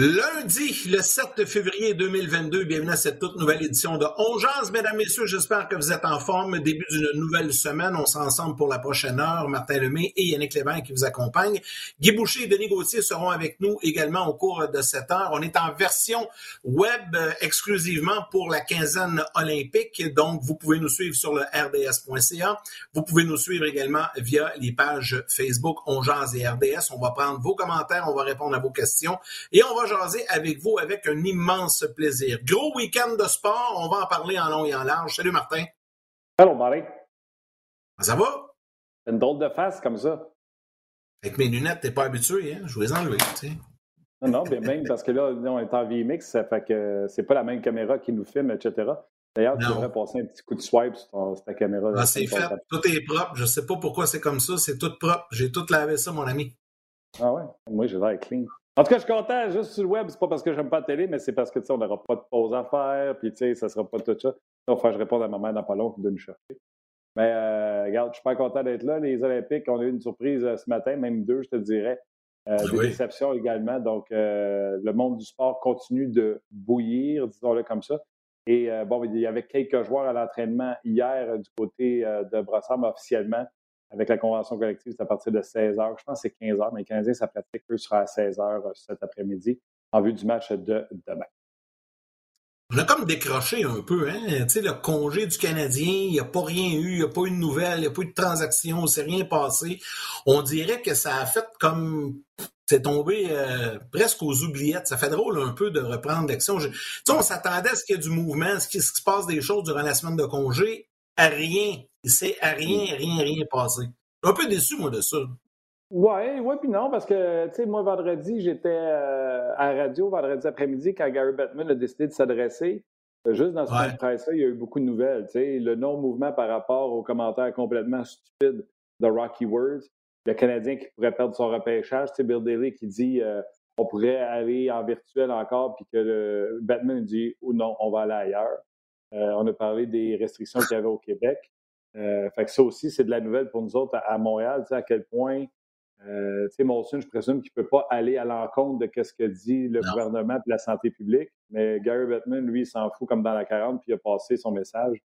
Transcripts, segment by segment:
Lundi, le 7 février 2022, bienvenue à cette toute nouvelle édition de On Mesdames, Messieurs, j'espère que vous êtes en forme. Début d'une nouvelle semaine, on s'en ensemble pour la prochaine heure. Martin Lemay et Yannick Lévin qui vous accompagnent. Guy Boucher et Denis Gauthier seront avec nous également au cours de cette heure. On est en version web euh, exclusivement pour la quinzaine olympique, donc vous pouvez nous suivre sur le rds.ca. Vous pouvez nous suivre également via les pages Facebook On et RDS. On va prendre vos commentaires, on va répondre à vos questions et on va jaser avec vous avec un immense plaisir. Gros week-end de sport, on va en parler en long et en large. Salut Martin. Allô Marie. Ça va? Une drôle de face comme ça. Avec mes lunettes, t'es pas habitué, hein? Je vais les enlever, tu sais. Non, non, bien même parce que là, on est en VMix, ça fait que c'est pas la même caméra qui nous filme, etc. D'ailleurs, tu devrais passer un petit coup de swipe sur, ta caméra. Ah, c'est fait. Tout est propre. Je sais pas pourquoi c'est comme ça. C'est tout propre. J'ai tout lavé ça, mon ami. Ah ouais? Moi, j'ai l'air clean. En tout cas, je suis content, juste sur le web, c'est pas parce que j'aime pas la télé, mais c'est parce que, tu sais, on n'aura pas de pause à faire, puis, tu sais, ça sera pas tout ça. Donc, je réponds à ma mère dans pas long qui doit nous chercher. Mais, euh, regarde, je suis pas content d'être là. Les Olympiques, on a eu une surprise euh, ce matin, même deux, je te dirais. Euh, ah des déceptions également. Donc, le monde du sport continue de bouillir, disons-le comme ça. Et bon, il y avait quelques joueurs à l'entraînement hier du côté de Brossard, officiellement, avec la convention collective, c'est à partir de 16 heures. Je pense que c'est 15 heures, mais 15 ça pratique, eux, sera à 16 heures euh, cet après-midi en vue du match de demain. On a comme décroché un peu, hein? Tu sais, le congé du Canadien, il n'y a pas rien eu, il n'y a pas eu de nouvelles, il n'y a pas eu de transaction, il s'est rien passé. On dirait que ça a fait comme c'est tombé euh, presque aux oubliettes. Ça fait drôle un peu de reprendre l'action. Tu sais, on s'attendait à ce qu'il y ait du mouvement, à ce qu'il se passe des choses durant la semaine de congé. À rien. Il s'est à rien, rien, rien passé. un peu déçu, moi, de ça. Oui, oui, puis non, parce que, tu sais, moi, vendredi, j'étais euh, à la radio, vendredi après-midi, quand Gary Bettman a décidé de s'adresser. Euh, juste dans ce ouais. presse-là, il y a eu beaucoup de nouvelles. Tu sais, le non-mouvement par rapport aux commentaires complètement stupides de Rocky Words. Le Canadien qui pourrait perdre son repêchage. Tu sais, Bill Daly qui dit euh, on pourrait aller en virtuel encore, puis que le Batman dit ou non, on va aller ailleurs. on a parlé des restrictions qu'il y avait au Québec. Euh, fait que ça aussi, c'est de la nouvelle pour nous autres à, Montréal, tu sais, à quel point, euh, tu sais, Molson, je présume qu'il ne peut pas aller à l'encontre de ce que dit le gouvernement et la santé publique, mais Gary Bettman, lui, il s'en fout comme dans la 40, puis il a passé son message.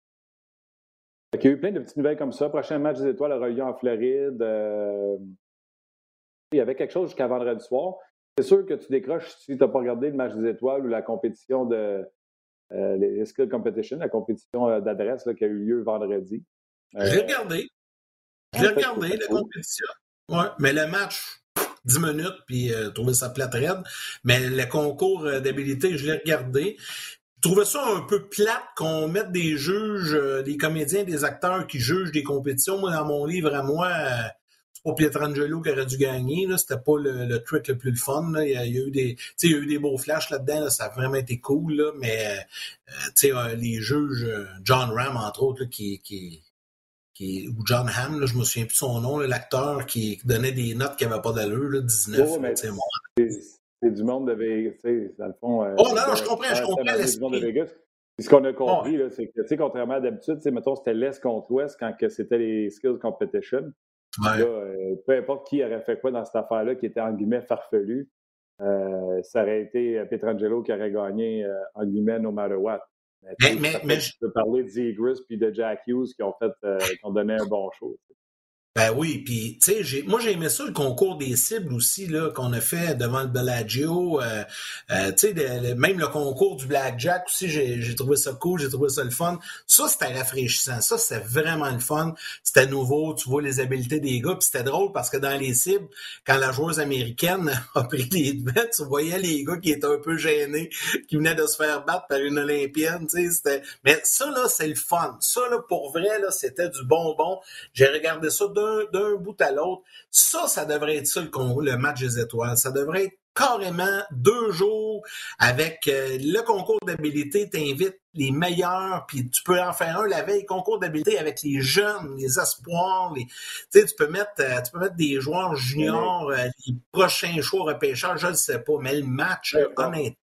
il y a eu plein de petites nouvelles comme ça. Prochain match des étoiles à reliant en Floride. Euh, il y avait quelque chose jusqu'à vendredi soir. C'est sûr que tu décroches si tu n'as pas regardé le match des étoiles ou la compétition de euh, les Skill Competition, la compétition d'adresse qui a eu lieu vendredi. J'ai euh, regardé. J'ai regardé la compétition. Ouais, mais le match, 10 minutes, puis euh, trouvé ça plate raide. Mais le concours euh, d'habilité, je l'ai regardé. Je trouvais ça un peu plate qu'on mette des juges, euh, des comédiens, des acteurs qui jugent des compétitions. Moi, dans mon livre à moi, c'est pas Pietrangelo qui aurait dû gagner. C'était pas le, le truc le plus fun. Là. Il, y a, eu des, il y a eu des beaux flashs là-dedans. Ça a vraiment été cool. Là. Mais les juges, John Ram, entre autres, qui, qui ou John Hamm, là, je me souviens plus son nom, l'acteur qui donnait des notes qui n'avaient pas d'allure, 19. c'est du monde de Vegas, dans le fond. Euh, oh non, non, je comprends, je comprends l'esprit. Ce qu'on a compris, c'est que, contrairement à d'habitude, mettons, c'était l'Est contre l'Ouest quand c'était les Skills Competition. Là, euh, peu importe qui aurait fait quoi dans cette affaire-là, qui était en guillemets farfelu, euh, ça aurait été Petrangelo qui aurait gagné en guillemets no matter what. Mais, mais, je peux parler de Zegris puis de Jack Hughes qui ont fait, euh, qui ont donné un bon show. Ben oui, puis tu sais, moi j'ai aimé ça le concours des cibles aussi là qu'on a fait devant le Bellagio. Euh, euh, tu sais, même le concours du blackjack aussi, j'ai trouvé ça cool, j'ai trouvé ça le fun. Ça c'était rafraîchissant, ça c'était vraiment le fun. C'était nouveau, tu vois les habiletés des gars, puis c'était drôle parce que dans les cibles, quand la joueuse américaine a pris les devants, tu voyais les gars qui étaient un peu gênés, qui venaient de se faire battre par une olympienne. Tu sais, c'était. Mais ça là, c'est le fun. Ça là, pour vrai là, c'était du bonbon. J'ai regardé ça deux d'un bout à l'autre. Ça, ça devrait être ça le, le match des étoiles. Ça devrait être carrément deux jours avec euh, le concours d'habilité, t'invites les meilleurs, puis tu peux en faire un la veille, concours d'habilité avec les jeunes, les espoirs, les, tu peux mettre, euh, tu peux mettre des joueurs juniors, euh, les prochains choix repêcheurs, je ne sais pas, mais le match, honnêtement.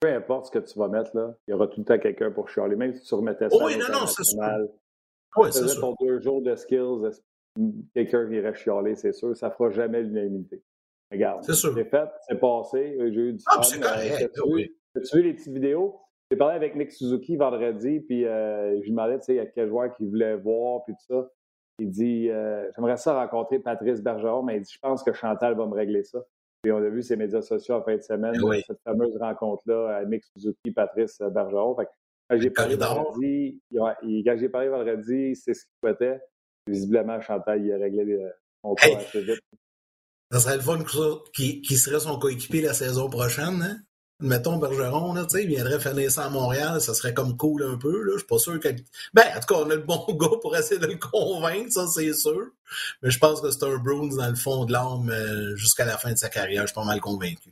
Peu importe ce que tu vas mettre, là, il y aura tout le temps quelqu'un pour chialer. Même si tu remettais ça oui, non, non, c'est Sûr. pour deux jours de skills, quelqu'un qui irait chialer, c'est sûr. Ça ne fera jamais l'unanimité. Regarde, c'est fait, c'est passé, j'ai eu du ah, fun. Euh, As-tu vu les petites vidéos? J'ai parlé avec Nick Suzuki vendredi, puis euh, je lui demandais, tu sais, il y a quel joueur qu'il voulait voir, puis tout ça. Il dit, euh, j'aimerais ça rencontrer Patrice Bergeron, mais il dit, je pense que Chantal va me régler ça. Puis on a vu ses médias sociaux en fin de semaine, eh cette fameuse rencontre-là, Nick Suzuki, Patrice Bergeron. Fait quand j'ai parlé vendredi, quand j'ai parlé vendredi, c'est ce qu'il souhaitait. Visiblement, Chantal, il a réglé son cas assez vite. Ça serait le fun qui, qui serait son coéquipier la saison prochaine, hein? Mettons Bergeron, là, il viendrait finir ça à Montréal, ça serait comme cool un peu. Là. Je suis pas sûr que. Ben, en tout cas, on a le bon gars pour essayer de le convaincre, ça c'est sûr. Mais je pense que c'est un Bruins dans le fond de l'âme euh, jusqu'à la fin de sa carrière. Je suis pas mal convaincu.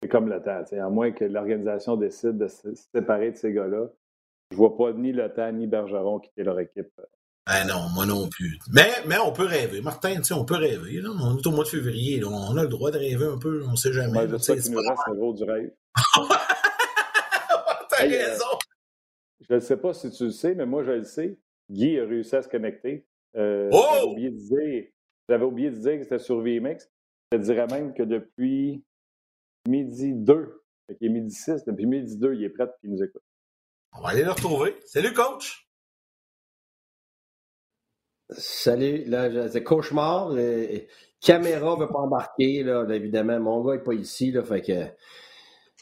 C'est comme le temps, à moins que l'organisation décide de se séparer de ces gars-là. Je vois pas ni le temps ni Bergeron quitter leur équipe ben non, moi non plus. Mais, mais on peut rêver. Martin, tu sais, on peut rêver. Là. On est au mois de février. Là. On a le droit de rêver un peu. On sait jamais. Ouais, je sais qu'il nous reste du rêve. T'as euh, raison. je ne sais pas si tu le sais, mais moi, je le sais. Guy a réussi à se connecter. Euh, oh! J'avais oublié de dire, j'avais oublié de dire que c'était sur VMX. Je te dirais même que depuis midi 2, qui est midi 6, depuis midi 2, il est prêt et il nous écoute. On va aller le retrouver. Salut, coach! Salut, là, c'est cauchemar. Caméra ne veut pas embarquer, là, évidemment. Mon gars n'est pas ici, là, fait que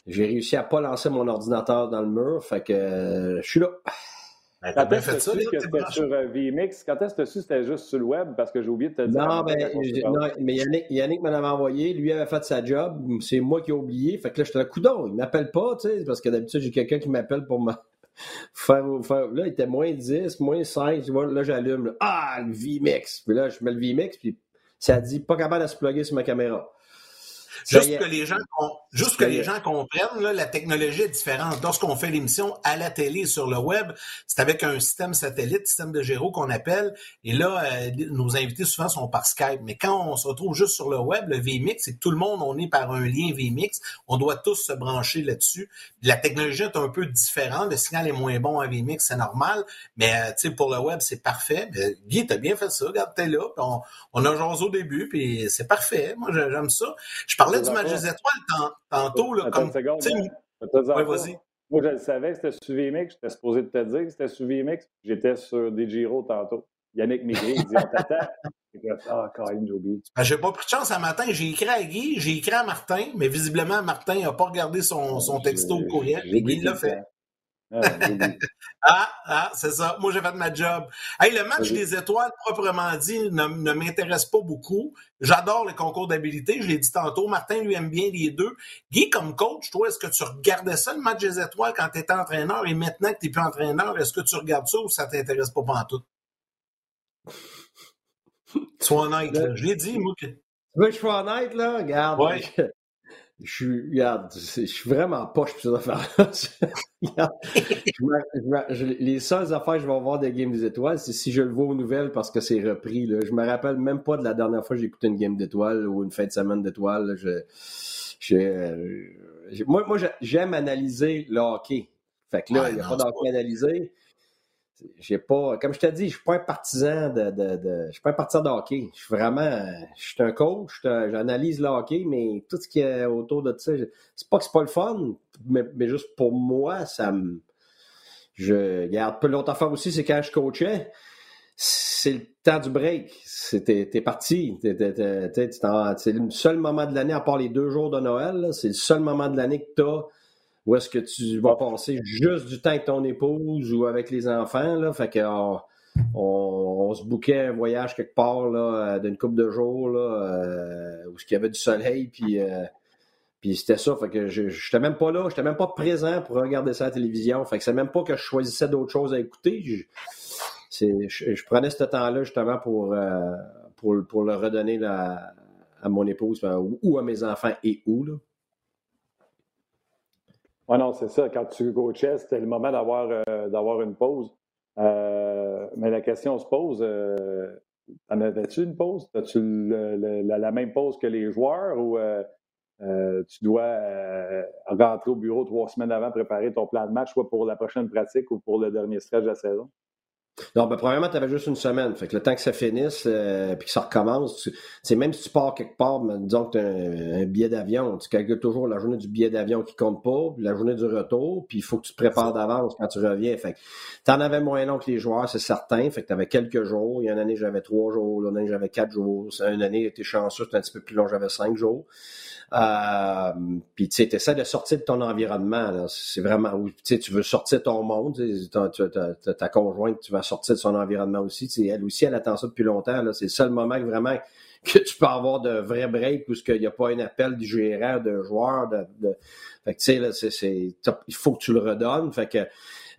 j'ai réussi à pas lancer mon ordinateur dans le mur, fait que je suis là. Ben, quand est-ce que c'était sur euh, VMX? Quand est-ce que tu c'était juste sur le web? Parce que j'ai oublié de te dire. Non, ben, non mais Yannick, Yannick m'en avait envoyé. Lui avait fait sa job. C'est moi qui ai oublié. Fait que là, j'étais là, coudon, il m'appelle pas, tu sais, parce que d'habitude, j'ai quelqu'un qui m'appelle pour me faire, faire, là, il était moins 10, moins 5. Tu vois, là, j'allume. ah, le VMix. Puis là, je mets le VMix, puis ça dit pas capable de se plugger sur ma caméra. Juste que, les gens, juste que les gens comprennent, là, la technologie est différente. Lorsqu'on fait l'émission à la télé sur le web, c'est avec un système satellite, système de géro qu'on appelle. Et là, euh, nos invités souvent sont par Skype. Mais quand on se retrouve juste sur le web, le VMix, c'est que tout le monde, on est par un lien VMix. On doit tous se brancher là-dessus. La technologie est un peu différente. Le signal est moins bon à VMix, c'est normal. Mais euh, tu sais, pour le web, c'est parfait. Mais, Guy, t'as bien fait ça. Regarde, t'es là. On, on a jasé au début, puis c'est parfait. Moi, j'aime ça. Je parlais du match des étoiles tantôt. Là, comme, ouais, vas-y. Moi, je le savais que c'était sur VMX. J'étais supposé te dire que c'était sur VMX. J'étais sur des Giro tantôt. Yannick Migré, il dit On t'attend. Ah, j'ai oublié. Ben, j'ai pas pris de chance un matin. J'ai écrit à Guy, j'ai écrit à Martin, mais visiblement, Martin n'a pas regardé son, son texto au courriel. Guy l'a fait. Ah, ah, ah, c'est ça. Moi, j'ai fait ma job. Hey, le match des étoiles, proprement dit, ne, ne m'intéresse pas beaucoup. J'adore les concours d'habilité. Je l'ai dit tantôt. Martin lui aime bien les deux. Guy, comme coach, toi, est-ce que tu regardais ça, le match des étoiles, quand tu étais entraîneur? Et maintenant que tu n'es plus entraîneur, est-ce que tu regardes ça ou ça t'intéresse pas en tout? Sois honnête. Je l'ai dit, moi. Que... Tu veux que je sois honnête, là? Regarde. Ouais. Je suis, regarde, je suis vraiment poche pour ces affaires-là. les seules affaires que je vais avoir des Games des Étoiles, c'est si je le vois aux nouvelles parce que c'est repris. Là. Je me rappelle même pas de la dernière fois que j'ai écouté une Game d'étoiles ou une fin de semaine d'étoiles. Je, je, moi, moi j'aime analyser le hockey. Fait que là, il n'y a pas d'hockey analysé j'ai pas, comme je t'ai dit, je suis pas un partisan de, de, je suis pas un partisan de hockey. Je suis vraiment, je suis un coach, j'analyse le hockey, mais tout ce qui est autour de ça, c'est pas que c'est pas le fun, mais, mais, juste pour moi, ça me, je garde. Peu l'autre affaire aussi, c'est quand je coachais, c'est le temps du break. T'es, t'es parti. c'est le seul moment de l'année, à part les deux jours de Noël, c'est le seul moment de l'année que tu as ou est-ce que tu vas passer juste du temps avec ton épouse ou avec les enfants? Là? Fait que ah, on, se bouquait un voyage quelque part euh, d'une couple de jours là, euh, où il y avait du soleil, puis, euh, puis c'était ça. Fait que je n'étais même pas là, j'étais même pas présent pour regarder ça à la télévision. Fait que c'est même pas que je choisissais d'autres choses à écouter. je, prenais ce temps-là justement pour, euh, pour, pour, le redonner à mon épouse ou, à mes enfants et où. Là. Oui, non, c'est ça. Quand tu coachais, c'était le moment d'avoir euh, une pause. Euh, mais la question se pose, en avais-tu une pause? As-tu la, même pause que les joueurs ou tu dois rentrer au bureau trois semaines avant, préparer ton plan de match, soit pour la prochaine pratique ou pour le dernier stretch de la saison? Non, ben, premièrement, tu avais juste une semaine. Fait que le temps que ça finisse, euh, puis que ça recommence, tu, même si tu pars quelque part, disons que tu as un, billet d'avion, tu calcules toujours la journée du billet d'avion qui compte pas, puis la journée du retour, puis il faut que tu te prépares d'avance quand tu reviens. Fait que tu en avais moins long que les joueurs, c'est certain. Fait que tu avais quelques jours. Il y a une année, j'avais trois jours. L'autre année, j'avais quatre jours. Une année, tu chanceux, c'était un petit peu plus long, j'avais cinq jours. Euh, puis tu essaies de sortir de ton environnement. C'est vraiment tu veux sortir de ton monde. Tu ta conjointe, tu vas sortir de son environnement aussi. elle aussi, elle attend ça depuis longtemps. C'est le seul moment que vraiment que tu peux avoir de vrais breaks où il n'y a pas un appel du gérant, de joueur. De, de... Fait que tu sais, il faut que tu le redonnes. Fait que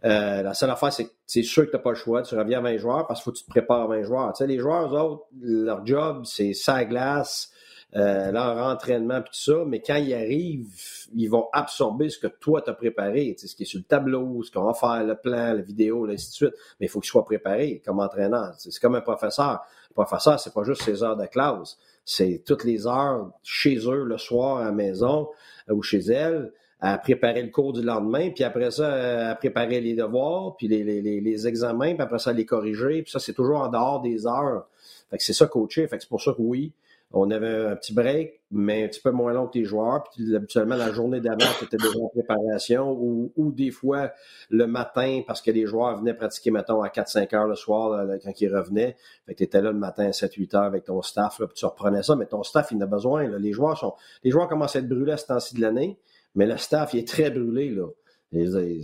euh, la seule affaire, c'est que c'est sûr que tu n'as pas le choix. Tu reviens à 20 joueurs parce qu'il faut que tu te prépares à 20 joueurs. Les joueurs, eux autres, leur job, c'est ça glace, euh, leur entraînement puis tout ça, mais quand ils arrivent, ils vont absorber ce que toi t'as préparé, ce qui est sur le tableau, ce qu'on va faire, le plan, la vidéo, suite. Mais il faut qu'ils soient préparés comme entraîneur. C'est comme un professeur. Le professeur, c'est pas juste ses heures de classe, c'est toutes les heures chez eux le soir à la maison euh, ou chez elle à préparer le cours du lendemain, puis après ça, euh, à préparer les devoirs, puis les, les, les examens, puis après ça, les corriger, puis ça, c'est toujours en dehors des heures. Fait que c'est ça coacher. Fait que c'est pour ça que oui, on avait un petit break, mais un petit peu moins long que les joueurs. Puis habituellement, la journée d'avant, tu étais déjà en préparation ou, des fois le matin, parce que les joueurs venaient pratiquer, mettons, à 4-5 heures le soir quand ils revenaient. Fait que tu étais là le matin à 7-8 heures avec ton staff, puis tu reprenais ça, mais ton staff, il en a besoin. Les joueurs sont. Les joueurs commencent à être brûlés à ce temps-ci de l'année, mais le staff, il est très brûlé. là.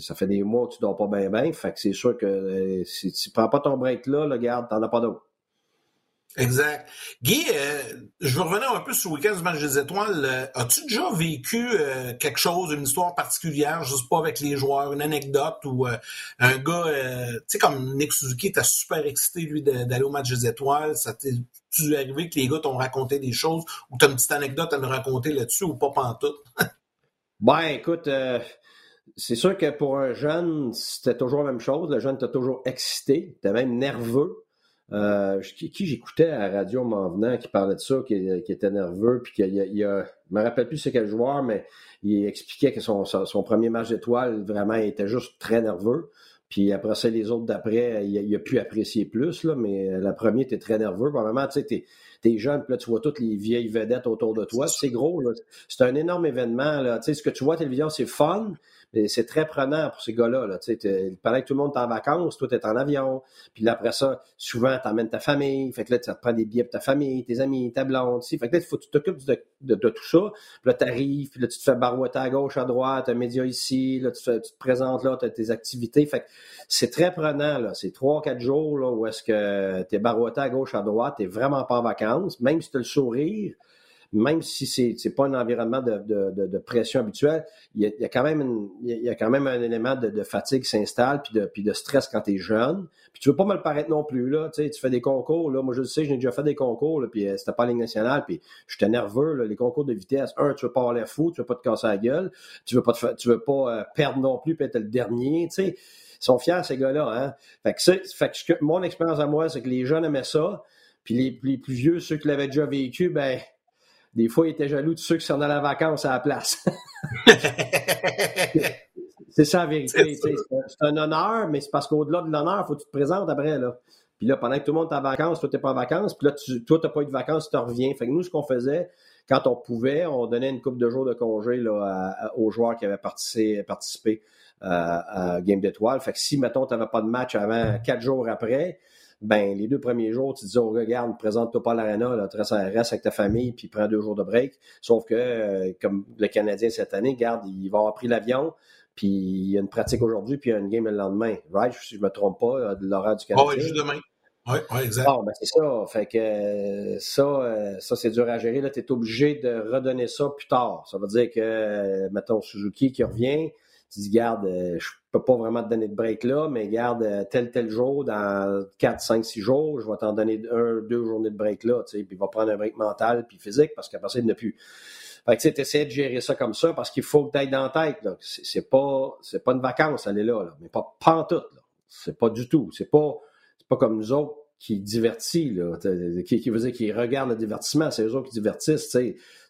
ça fait des mois que tu dors pas bien, bien. Fait que c'est sûr que euh, si tu prends pas ton break là, le garde, t'en as pas d'autre. Exact. Guy, euh, je veux revenir un peu sur le week-end du match des étoiles. Euh, as-tu déjà vécu euh, quelque chose, une histoire particulière, je sais pas avec les joueurs, une anecdote ou un gars, tu sais, comme Nick Suzuki était super excité, lui, d'aller au match des étoiles. Ça t'est-tu arrivé que les gars t'ont raconté des choses ou t'as une petite anecdote à me raconter là-dessus ou pas pantoute? ben, écoute, c'est sûr que pour un jeune, c'était toujours la même chose. Le jeune était toujours excité, était même nerveux. Euh, qui, j'écoutais à la radio m'en venant qui parlait de ça, qui, était nerveux, puis qu'il y a, je me rappelle plus c'est quel joueur, mais il expliquait que son, premier match d'étoile, vraiment, il était juste très nerveux. Puis après ça, les autres d'après, il, a pu apprécier plus, là, mais la première, était très nerveux. Probablement, tu sais, t'es, es jeune, puis là, tu vois toutes les vieilles vedettes autour de toi. C'est gros, C'est un énorme événement, là. Tu sais, ce que tu vois à la télévision, c'est fun, c'est très prenant pour ces gars-là. Là. Pendant que tout le monde est en vacances, toi, tu es en avion. Puis là, après ça, souvent, tu emmènes ta famille. Fait que là, tu te prends des billets pour ta famille, tes amis, ta blonde. Fait que là, faut que tu t'occupes de, tout ça. Puis là, tu arrives, puis là, tu te fais barouetter à gauche, à droite, un média ici, là, tu, te présentes là, tu as tes activités. Fait que c'est très prenant. C'est trois, quatre jours là, où est-ce que tu es barouetté à gauche, à droite, tu vraiment pas en vacances. Même si tu as le sourire, même si c'est n'est pas un environnement de, de, de, pression habituelle, il y, a, y, a, quand même il y a quand même un élément de, fatigue qui s'installe puis de, de stress quand tu es jeune. Puis tu veux pas me le paraître non plus là, tu sais, tu fais des concours là, moi je le sais, j'ai déjà fait des concours là, puis euh, c'était pas en ligne nationale, puis j'étais nerveux là, les concours de vitesse. Un, tu veux pas avoir l'air fou, tu veux pas te casser la gueule, tu veux pas tu veux pas euh, perdre non plus puis être le dernier, tu sais. Ils sont fiers ces gars-là, hein. Fait que, fait que mon expérience à moi, c'est que les jeunes aimaient ça. Puis les, les, plus vieux, ceux qui l'avaient déjà vécu, ben des fois, il était jaloux de ceux qui sont dans la vacances à la place. c'est ça la vérité. C'est un honneur, mais c'est parce qu'au-delà de l'honneur, il faut que tu te présentes après. Là. Puis là, pendant que tout le monde est en vacances, toi, tu n'es pas en vacances, puis là, tu, toi, tu n'as pas eu de vacances, tu reviens. Fait que nous, ce qu'on faisait, quand on pouvait, on donnait une coupe de jours de congé là, aux joueurs qui avaient participé, participé euh, à Game d'étoiles. Fait que si, mettons, tu n'avais pas de match avant quatre jours après, ben les deux premiers jours, tu dis, oh, regarde, présente-toi pas à l'arena, tu restes, avec ta famille, puis prends deux jours de break. Sauf que, euh, comme le Canadien cette année, garde, il va avoir pris l'avion, puis il y a une pratique aujourd'hui, puis il y a une game le lendemain. Right? Si je me trompe pas, euh, de l'horaire du Canadien. oui, juste demain. Oui, ouais, exact. Bon, ben c'est ça. Fait que euh, ça, ça c'est dur à gérer. Là, tu es obligé de redonner ça plus tard. Ça veut dire que, mettons, Suzuki qui revient, Tu dis, garde, euh, je peux pas vraiment te donner de break là, mais garde, euh, tel, tel jour, dans 4, 5, 6 jours, je vais t'en donner un, deux journées de break là, tu sais, puis va prendre un break mental puis physique parce qu'après ça, il n'a plus. Fait que tu essaies de gérer ça comme ça parce qu'il faut que tu ailles dans la tête. Là. C'est, pas, c'est pas une vacance, est là, là. mais pas, tout. Là. C'est pas du tout. C'est pas, c'est pas comme nous autres qui divertit, là, qui, qui veut dire qui regarde le divertissement, c'est eux autres qui divertissent,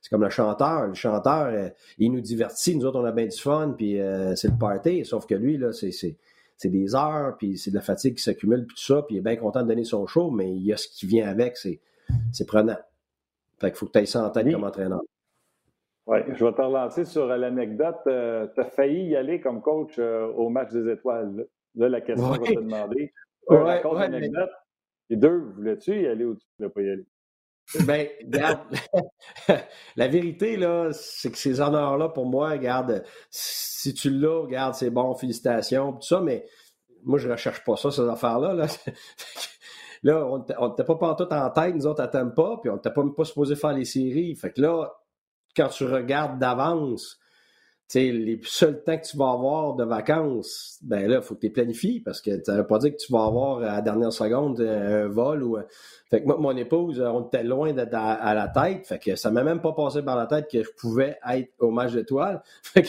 C'est comme le chanteur. Le chanteur, euh, il nous divertit, nous autres, on a bien du fun, puis euh, c'est le party, sauf que lui, là, c'est, c'est, c'est des heures, puis c'est de la fatigue qui s'accumule, puis tout ça, puis il est bien content de donner son show, mais il y a ce qui vient avec, c'est, c'est prenant. Fait qu'il faut que tu aies ça en tête comme entraîneur. Oui, je vais te relancer sur l'anecdote. Euh, tu as failli y aller comme coach au match des étoiles. Là, la question, ouais. va te demander. Ouais, ouais, anecdote. Les deux, voulais-tu y aller ou tu ne voulais pas y aller? Ben, regarde, la vérité, là, c'est que ces honneurs-là, pour moi, regarde, si tu l'as, regarde, c'est bon, félicitations, tout ça, mais moi, je recherche pas ça, ces affaires-là. Là, là on n'était pas partout en tête, nous autres, à pas, puis on n'était pas pas supposé faire les séries. Fait que là, quand tu regardes d'avance, les seuls temps que tu vas avoir de vacances, ben là, il faut que tu planifies parce que ça veut pas dire que tu vas avoir à la dernière seconde un vol ou. Fait que moi, mon épouse, on était loin d'être à, la tête. Fait que ça m'a même pas passé par la tête que je pouvais être au match d'étoiles. Fait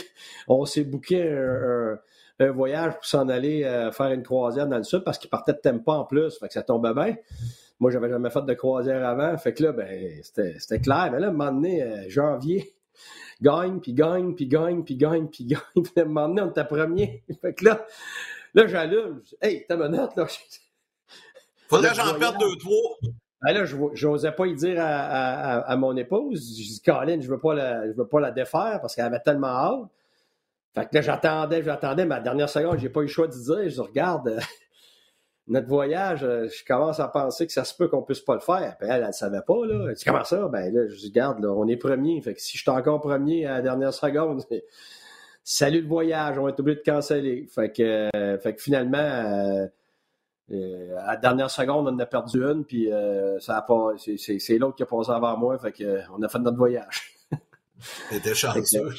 on s'est booké un, voyage pour s'en aller euh, faire une croisière dans le sud parce qu'il partait de Tempa en plus. Fait que ça tombait bien. Moi, j'avais jamais fait de croisière avant. Fait que là, ben, c'était clair. Mais là, à un moment donné, euh, janvier, gagne, puis gagne, puis gagne, puis gagne, puis gagne. Puis à un moment donné, on était premier. fait que là, là j'allume. Hey, ta minute, là. Faudrait que j'en perde deux, trois. Ben là, je n'osais pas y dire à, à, à, mon épouse. Je dis, Caroline, je ne veux, pas la, je veux pas la défaire parce qu'elle avait tellement hâte. Fait que là, j'attendais, j'attendais, la dernière seconde, j'ai pas eu le choix de dire. Je dis, regarde, notre voyage, euh, je commence à penser que ça se peut qu'on puisse pas le faire. Puis elle, elle ne savait pas, là. Elle dit, comment ça? Ben là, je dis, garde, là, on est premier. Fait que si je suis encore premier à la dernière seconde, salut le voyage, on va être obligé de canceller. Fait que, euh, fait que finalement, euh, à la dernière seconde, on en a perdu une, puis ça a pas, c'est, l'autre qui a passé avant moi, fait que, on a fait notre voyage. T'étais chanceux.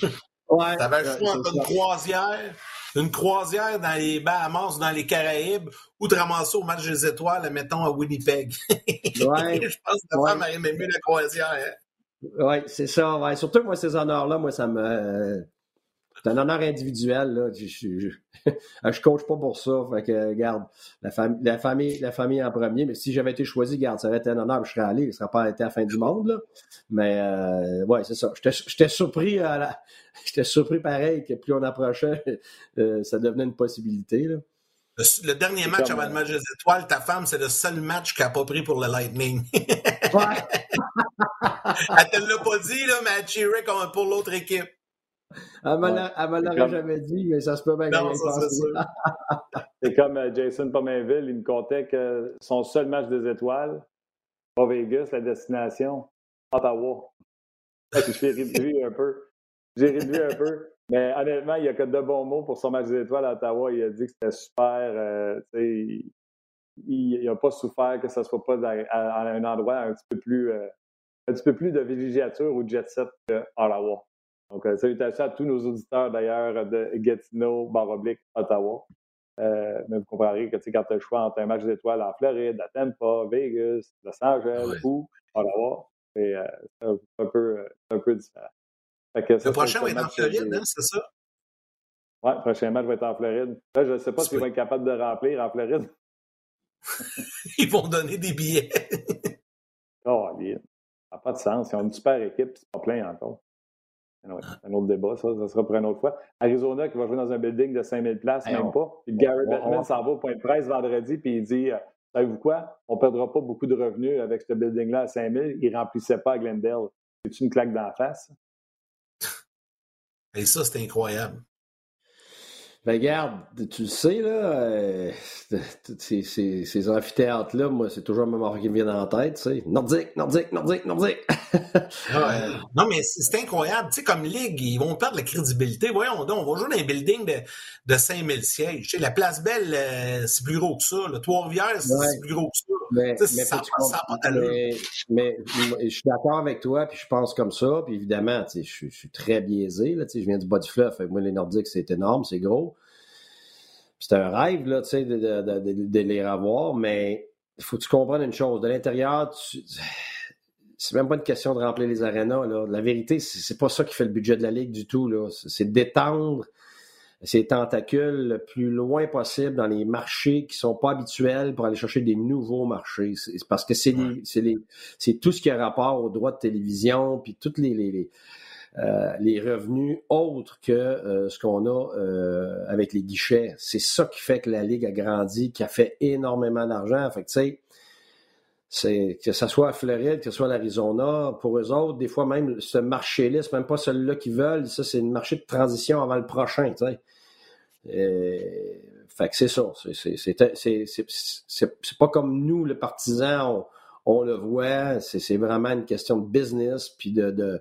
Ouais, T'avais le choix entre une croisière une croisière dans les Bahamas, dans les Caraïbes, ou de ramasser au match des étoiles, mettons, à Winnipeg. Ouais, je pense que la femme a aimé mieux la croisière. Hein. Oui, c'est ça. Ouais. Surtout, moi, ces honneurs-là, moi, ça me. C'est un honneur individuel. Là. Je, je, je, coach pas pour ça. Fait que, la, la, famille, la famille en premier. Mais si j'avais été choisi, garde, ça aurait été un honneur. Je serais allé. Ça serait pas été à la fin du monde. Là. Mais, euh, ouais, c'est ça. J'étais surpris à la... J'étais surpris pareil que plus on approchait, euh, ça devenait une possibilité. Là. Le, dernier match avant le match des étoiles, ta femme, c'est le seul match qu'elle n'a pas pris pour le Lightning. ouais. elle te l'a pas dit, là, mais elle cheerait comme pour l'autre équipe. Elle me l'aurait jamais dit, mais ça se peut bien non, C'est comme euh, Jason Pomainville, il me contait que son seul match des étoiles, pas Vegas, la destination, Ottawa. Je suis réduit un peu. J'ai réduit un peu. Mais honnêtement, il n'y a que de bons mots pour son match des étoiles à Ottawa. Il a dit que c'était super. Euh, il n'a pas souffert que ce ne soit pas à, un endroit un petit peu plus, euh, un petit peu plus de villégiature ou de jet set Ottawa. Donc, euh, salutations à tous nos auditeurs d'ailleurs de Gatineau, Baroblique, Ottawa. Euh, mais vous comprendrez que quand tu as le choix entre un match d'étoiles en Floride, à Tampa, Vegas, Los Angeles ou Ottawa, c'est euh, un, peu, un peu différent. le prochain va être en Floride, hein, c'est ça? Oui, le prochain match va être en Floride. Là, je ne sais pas s'ils vont être capables de remplir en Floride. Ils vont donner des billets. oh, bien. Ça n'a pas de sens. Ils ont une super équipe, c'est pas plein encore. C'est un autre débat, ça, ça sera pour une autre fois. Arizona qui va jouer dans un building de 5000 places, même pas. Puis Gary Bettman s'en va au point de presse vendredi, puis il dit euh, Savez-vous quoi? On ne perdra pas beaucoup de revenus avec ce building-là à 5000. Il ne remplissait pas à Glendale. C'est une claque d'en face. Et ça, c'est incroyable. Ben, regarde, tu le sais, là, euh, ces, ces, ces amphithéâtres-là, moi, c'est toujours le même qui me vient dans la tête, tu sais. Nordique, nordique, nordique, nordique. non, mais c'est incroyable. Tu sais, comme ligue, ils vont perdre la crédibilité. Voyons donc, on va jouer dans un building de, de 5000 sièges. Tu sais, la Place Belle, euh, c'est plus gros que ça. Le Trois-Rivières, c'est plus gros que ça. Mais, mais, je suis d'accord avec toi, puis je pense comme ça, puis évidemment, je, je, suis très biaisé. Là, je viens du bas du fleuve, moi, les Nordiques, c'est énorme, c'est gros. C'est un rêve là, de, de, de, de, les revoir, mais il faut que tu comprennes une chose. De l'intérieur, tu c'est même pas une question de remplir les arénas. Là. La vérité, c'est pas ça qui fait le budget de la Ligue du tout. C'est d'étendre ces tentacules le plus loin possible dans les marchés qui sont pas habituels pour aller chercher des nouveaux marchés. C'est parce que c'est c'est tout ce qui a rapport aux droits de télévision, puis tous les, les, euh, les, revenus autres que euh, ce qu'on a euh, avec les guichets. C'est ça qui fait que la Ligue a grandi, qui a fait énormément d'argent. Fait que, tu sais, c'est que ce soit à Floride, que ce soit à l'Arizona, pour eux autres, des fois même ce marché-là, c'est même pas celui-là qu'ils veulent, ça c'est un marché de transition avant le prochain, tu sais. Fait que c'est ça. C'est pas comme nous, le partisan, on, le voit. C'est vraiment une question de business, puis de,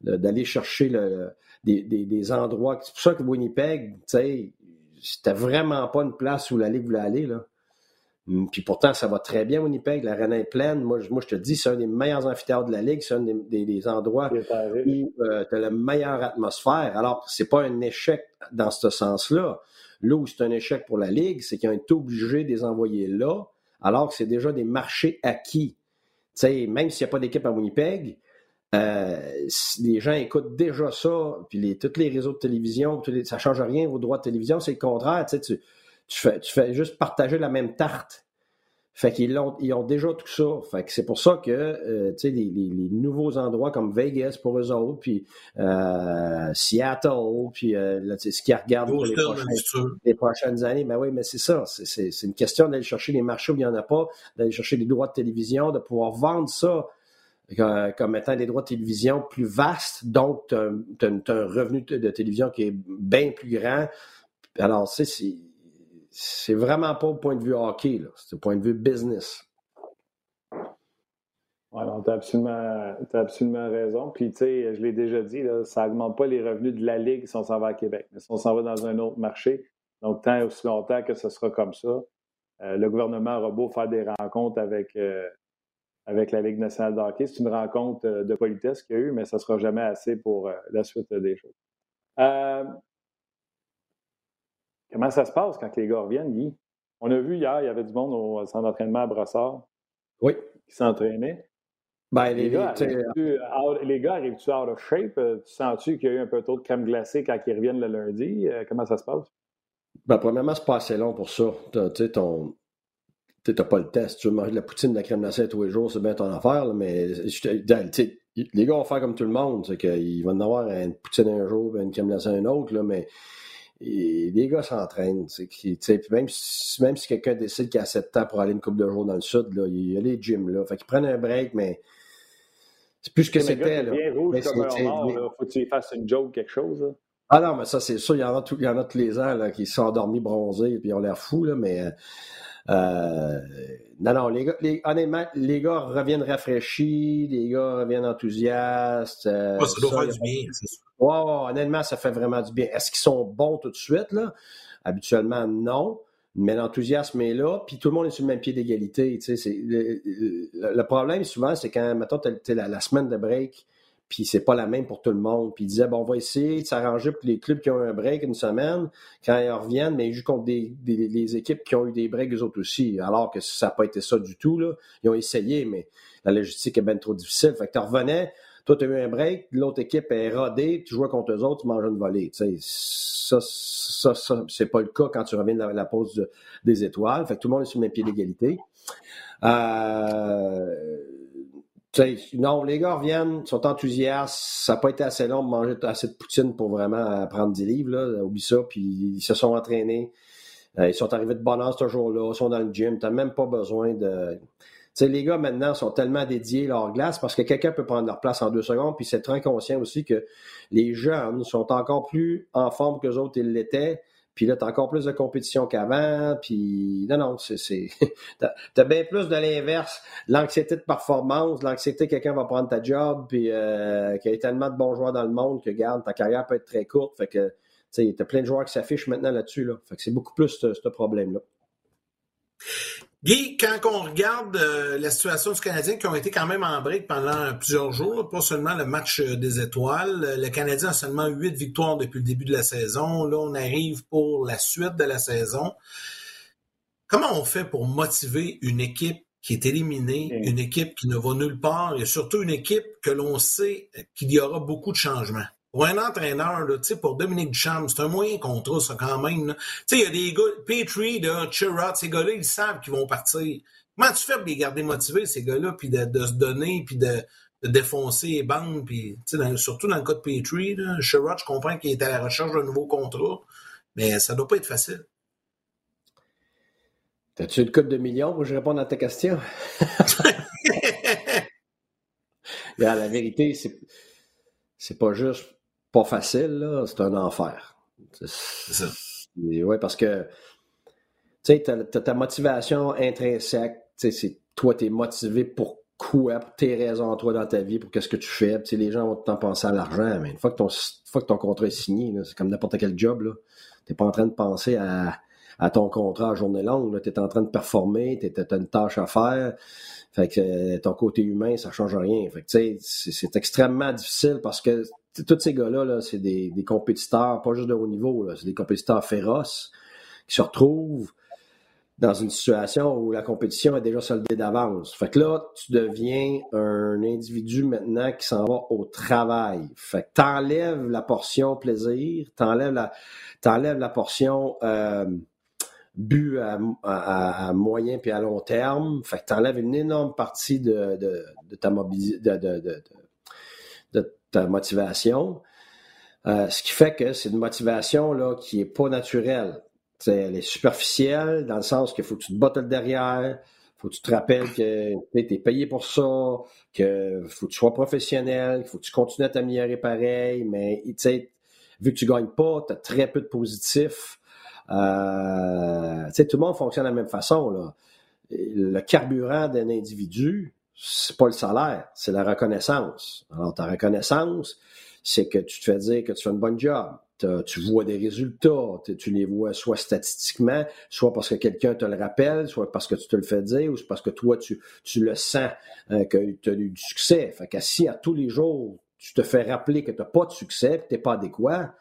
d'aller chercher le, des, des, endroits. C'est pour ça que Winnipeg, tu sais, c'était vraiment pas une place où la Ligue voulait aller, là. Hum, puis pourtant, ça va très bien, Winnipeg. L'arène est pleine. Moi, je, moi, je te dis, c'est un des meilleurs amphithéâtres de la Ligue. C'est un des, endroits où euh, tu as la meilleure atmosphère. Alors, c'est pas un échec dans ce sens-là. Là où c'est un échec pour la Ligue, c'est qu'ils ont été obligés de les envoyer là, alors que c'est déjà des marchés acquis. sais, même s'il n'y a pas d'équipe à Winnipeg, euh, les gens écoutent déjà ça, puis les, tous les réseaux de télévision, ça ne change rien aux droits de télévision, c'est le contraire. Tu, tu fais, tu fais juste partager la même tarte. Fait qu'ils ont, ils ont déjà tout ça. Fait que c'est pour ça que euh, tu sais, les, les, nouveaux endroits comme Vegas pour eux autres, puis euh, Seattle, puis euh, là, ce qu'ils regardent pour les, les, prochaines années, ben oui, mais c'est ça. C'est, une question d'aller chercher les marchés où il n'y en a pas, d'aller chercher les droits de télévision, de pouvoir vendre ça comme étant des droits de télévision plus vastes, donc tu as, un revenu de télévision qui est bien plus grand. Alors, c'est c'est vraiment pas au point de vue hockey, c'est au point de vue business. Oui, tu as absolument, raison. Puis, tu sais, je l'ai déjà dit, ça n'augmente pas les revenus de la Ligue si on s'en va à Québec. Mais si on s'en va dans un autre marché, donc tant et aussi longtemps que ce sera comme ça, euh, le gouvernement aura beau faire des rencontres avec, euh, avec la Ligue nationale de hockey. C'est une rencontre euh, de politesse qu'il y a eu, mais ça ne sera jamais assez pour la suite des choses. Comment ça se passe quand les gars reviennent, Guy? On a vu hier, il y avait du monde au centre d'entraînement à Brossard. Oui. Qui s'entraînait. Ben, les, gars, arrivent-tu out of shape? Euh, tu sens-tu qu'il y a eu un peu trop de crème glacée quand ils reviennent le lundi? Euh, comment ça se passe? Ben, premièrement, c'est pas assez long pour ça. Tu sais, ton. n'as pas le test. Tu veux manger de la poutine, de la crème glacée tous les jours, c'est bien ton affaire, mais les gars vont faire comme tout le monde. C'est qu'ils vont en avoir une poutine un jour, une crème glacée un autre, là, mais et les gars s'entraînent. Même si, même si quelqu'un décide qu'il a 7 ans pour aller une coupe de jours dans le sud, là, il y a les gyms. Là. Fait qu'ils prennent un break, mais c'est plus ce que c'était. bien rouge comme un mort. Faut que tu fasses une joke, quelque chose. Ah non, mais ça, c'est sûr. Il y en a, tout, il y en a tous les ans là, qui sont endormis bronzés et ont l'air fous, là, mais. Euh, non, non, les gars, les, honnêtement, les gars reviennent rafraîchis, les gars reviennent enthousiastes. Euh, ça doit faire du bien, c'est sûr. Wow, honnêtement, ça fait vraiment du bien. Est-ce qu'ils sont bons tout de suite? Là? Habituellement, non. Mais l'enthousiasme est là, puis tout le monde est sur le même pied d'égalité. Le, problème, souvent, c'est quand, mettons, tu la, la, semaine de break, puis c'est pas la même pour tout le monde. Puis ils disaient, bon, on va essayer de s'arranger pour les clubs qui ont un break une semaine, quand ils reviennent, mais ils jouent contre des, équipes qui ont eu des breaks eux autres aussi, alors que ça n'a pas été ça du tout. Là. Ils ont essayé, mais la logistique est bien trop difficile. Fait que tu revenais, toi, tu as eu un break, l'autre équipe est rodée, tu joues contre eux autres, tu manges une volée. ça, ça, ça c'est pas le cas quand tu reviens de la, pause des étoiles. Fait que tout le monde est sur le même pied d'égalité. Euh, non, les gars reviennent, sont enthousiastes. Ça n'a pas été assez long de manger assez de poutine pour vraiment prendre des livres. Là. Oublie ça. Puis ils se sont entraînés. Euh, ils sont arrivés de bonne heure ce jour-là. Ils sont dans le gym. Tu n'as même pas besoin de les gars maintenant sont tellement dédiés leur glace parce que quelqu'un peut prendre leur place en deux secondes, puis c'est très conscient aussi que les jeunes sont encore plus en forme que autres ils l'étaient. Puis là, tu as encore plus de compétition qu'avant. Puis non, non, c'est. T'as as bien plus de l'inverse. L'anxiété de performance, l'anxiété que quelqu'un va prendre ta job, puis euh, qu'il y a tellement de bons joueurs dans le monde que, garde, ta carrière peut être très courte. Fait que, tu plein de joueurs qui s'affichent maintenant là-dessus. Là. Fait que c'est beaucoup plus ce problème-là. Guy, quand on regarde euh, la situation du Canadien qui ont été quand même en break pendant plusieurs jours, pas seulement le match euh, des étoiles, euh, le Canadien a seulement huit victoires depuis le début de la saison. Là, on arrive pour la suite de la saison. Comment on fait pour motiver une équipe qui est éliminée, une équipe qui ne va nulle part et surtout une équipe que l'on sait qu'il y aura beaucoup de changements? Pour un entraîneur, là, pour Dominique Duchamp, c'est un moyen contre ça quand même. Il y a des gars, Petrie, Chirot, ces gars-là, ils savent qu'ils vont partir. Comment tu fais pour les garder motivés, ces gars-là, puis de, se donner, puis de, défoncer les bandes, puis surtout dans le cas de Petrie, Chirot, je comprends qu'il est à la recherche d'un nouveau contrat, mais ça doit pas être facile. T'as-tu une coupe de millions pour que je réponde à ta question? la vérité, c'est, c'est pas juste pas facile, c'est un enfer. C'est ça. Oui, parce que tu sais, t'as, ta motivation intrinsèque, c'est toi, tu es motivé pour quoi, pour tes raisons, toi, dans ta vie, pour qu'est-ce que tu fais. les gens vont tout le temps penser à l'argent, mais une fois que ton, fois que ton contrat est signé, c'est comme n'importe quel job, tu n'es pas en train de penser à, ton contrat à journée longue. Tu es en train de performer, tu as une tâche à faire. Fait que euh, ton côté humain, ça change rien. Fait que, c'est extrêmement difficile parce que tous ces gars-là, c'est des, compétiteurs, pas juste de haut niveau, c'est des compétiteurs féroces qui se retrouvent dans une situation où la compétition est déjà soldée d'avance. Fait que là, tu deviens un individu maintenant qui s'en va au travail. Fait que t'enlèves la portion plaisir, t'enlèves la, la portion euh, but à, moyen puis à long terme. Fait que t'enlèves une énorme partie de, ta mobilité, de, ta motivation. Euh, ce qui fait que c'est une motivation là, qui est pas naturelle. elle est superficielle dans le sens qu'il faut que tu te battes le derrière, faut que tu te rappelles que tu es payé pour ça, que faut que tu sois professionnel, qu'il faut que tu continues à t'améliorer pareil, mais vu que tu gagnes pas, tu as très peu de positifs. Euh, tout le monde fonctionne de la même façon. Là. Le carburant d'un individu, c'est pas le salaire, c'est la reconnaissance. Alors, ta reconnaissance, c'est que tu te fais dire que tu fais un bon job. Tu vois des résultats, tu les vois soit statistiquement, soit parce que quelqu'un te le rappelle, soit parce que tu te le fais dire, ou parce que toi, tu, le sens euh, que tu as eu du succès. Fait que si à tous les jours, tu te fais rappeler que tu n'as pas de succès, que tu n'es pas adéquat,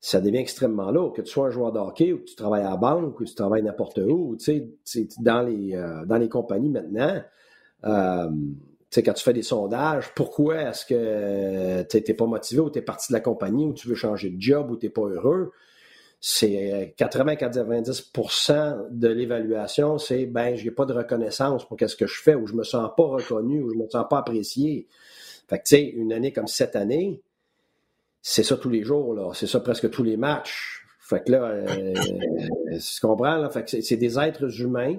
ça devient extrêmement lourd. Que tu sois un joueur de hockey ou que tu travailles à la banque ou que tu travailles n'importe où, tu sais, euh, dans les compagnies maintenant, euh, quand tu fais des sondages, pourquoi est-ce que tu n'es pas motivé ou tu es parti de la compagnie ou tu veux changer de job ou tu n'es pas heureux? C'est 80-90% euh, de l'évaluation, c'est ben, je n'ai pas de reconnaissance pour qu'est-ce que je fais ou je me sens pas reconnu ou je me sens pas apprécié. Fait que, tu sais, une année comme cette année, c'est ça tous les jours. C'est ça presque tous les matchs. Fait que là, euh, tu comprends, là? Fait que c'est des êtres humains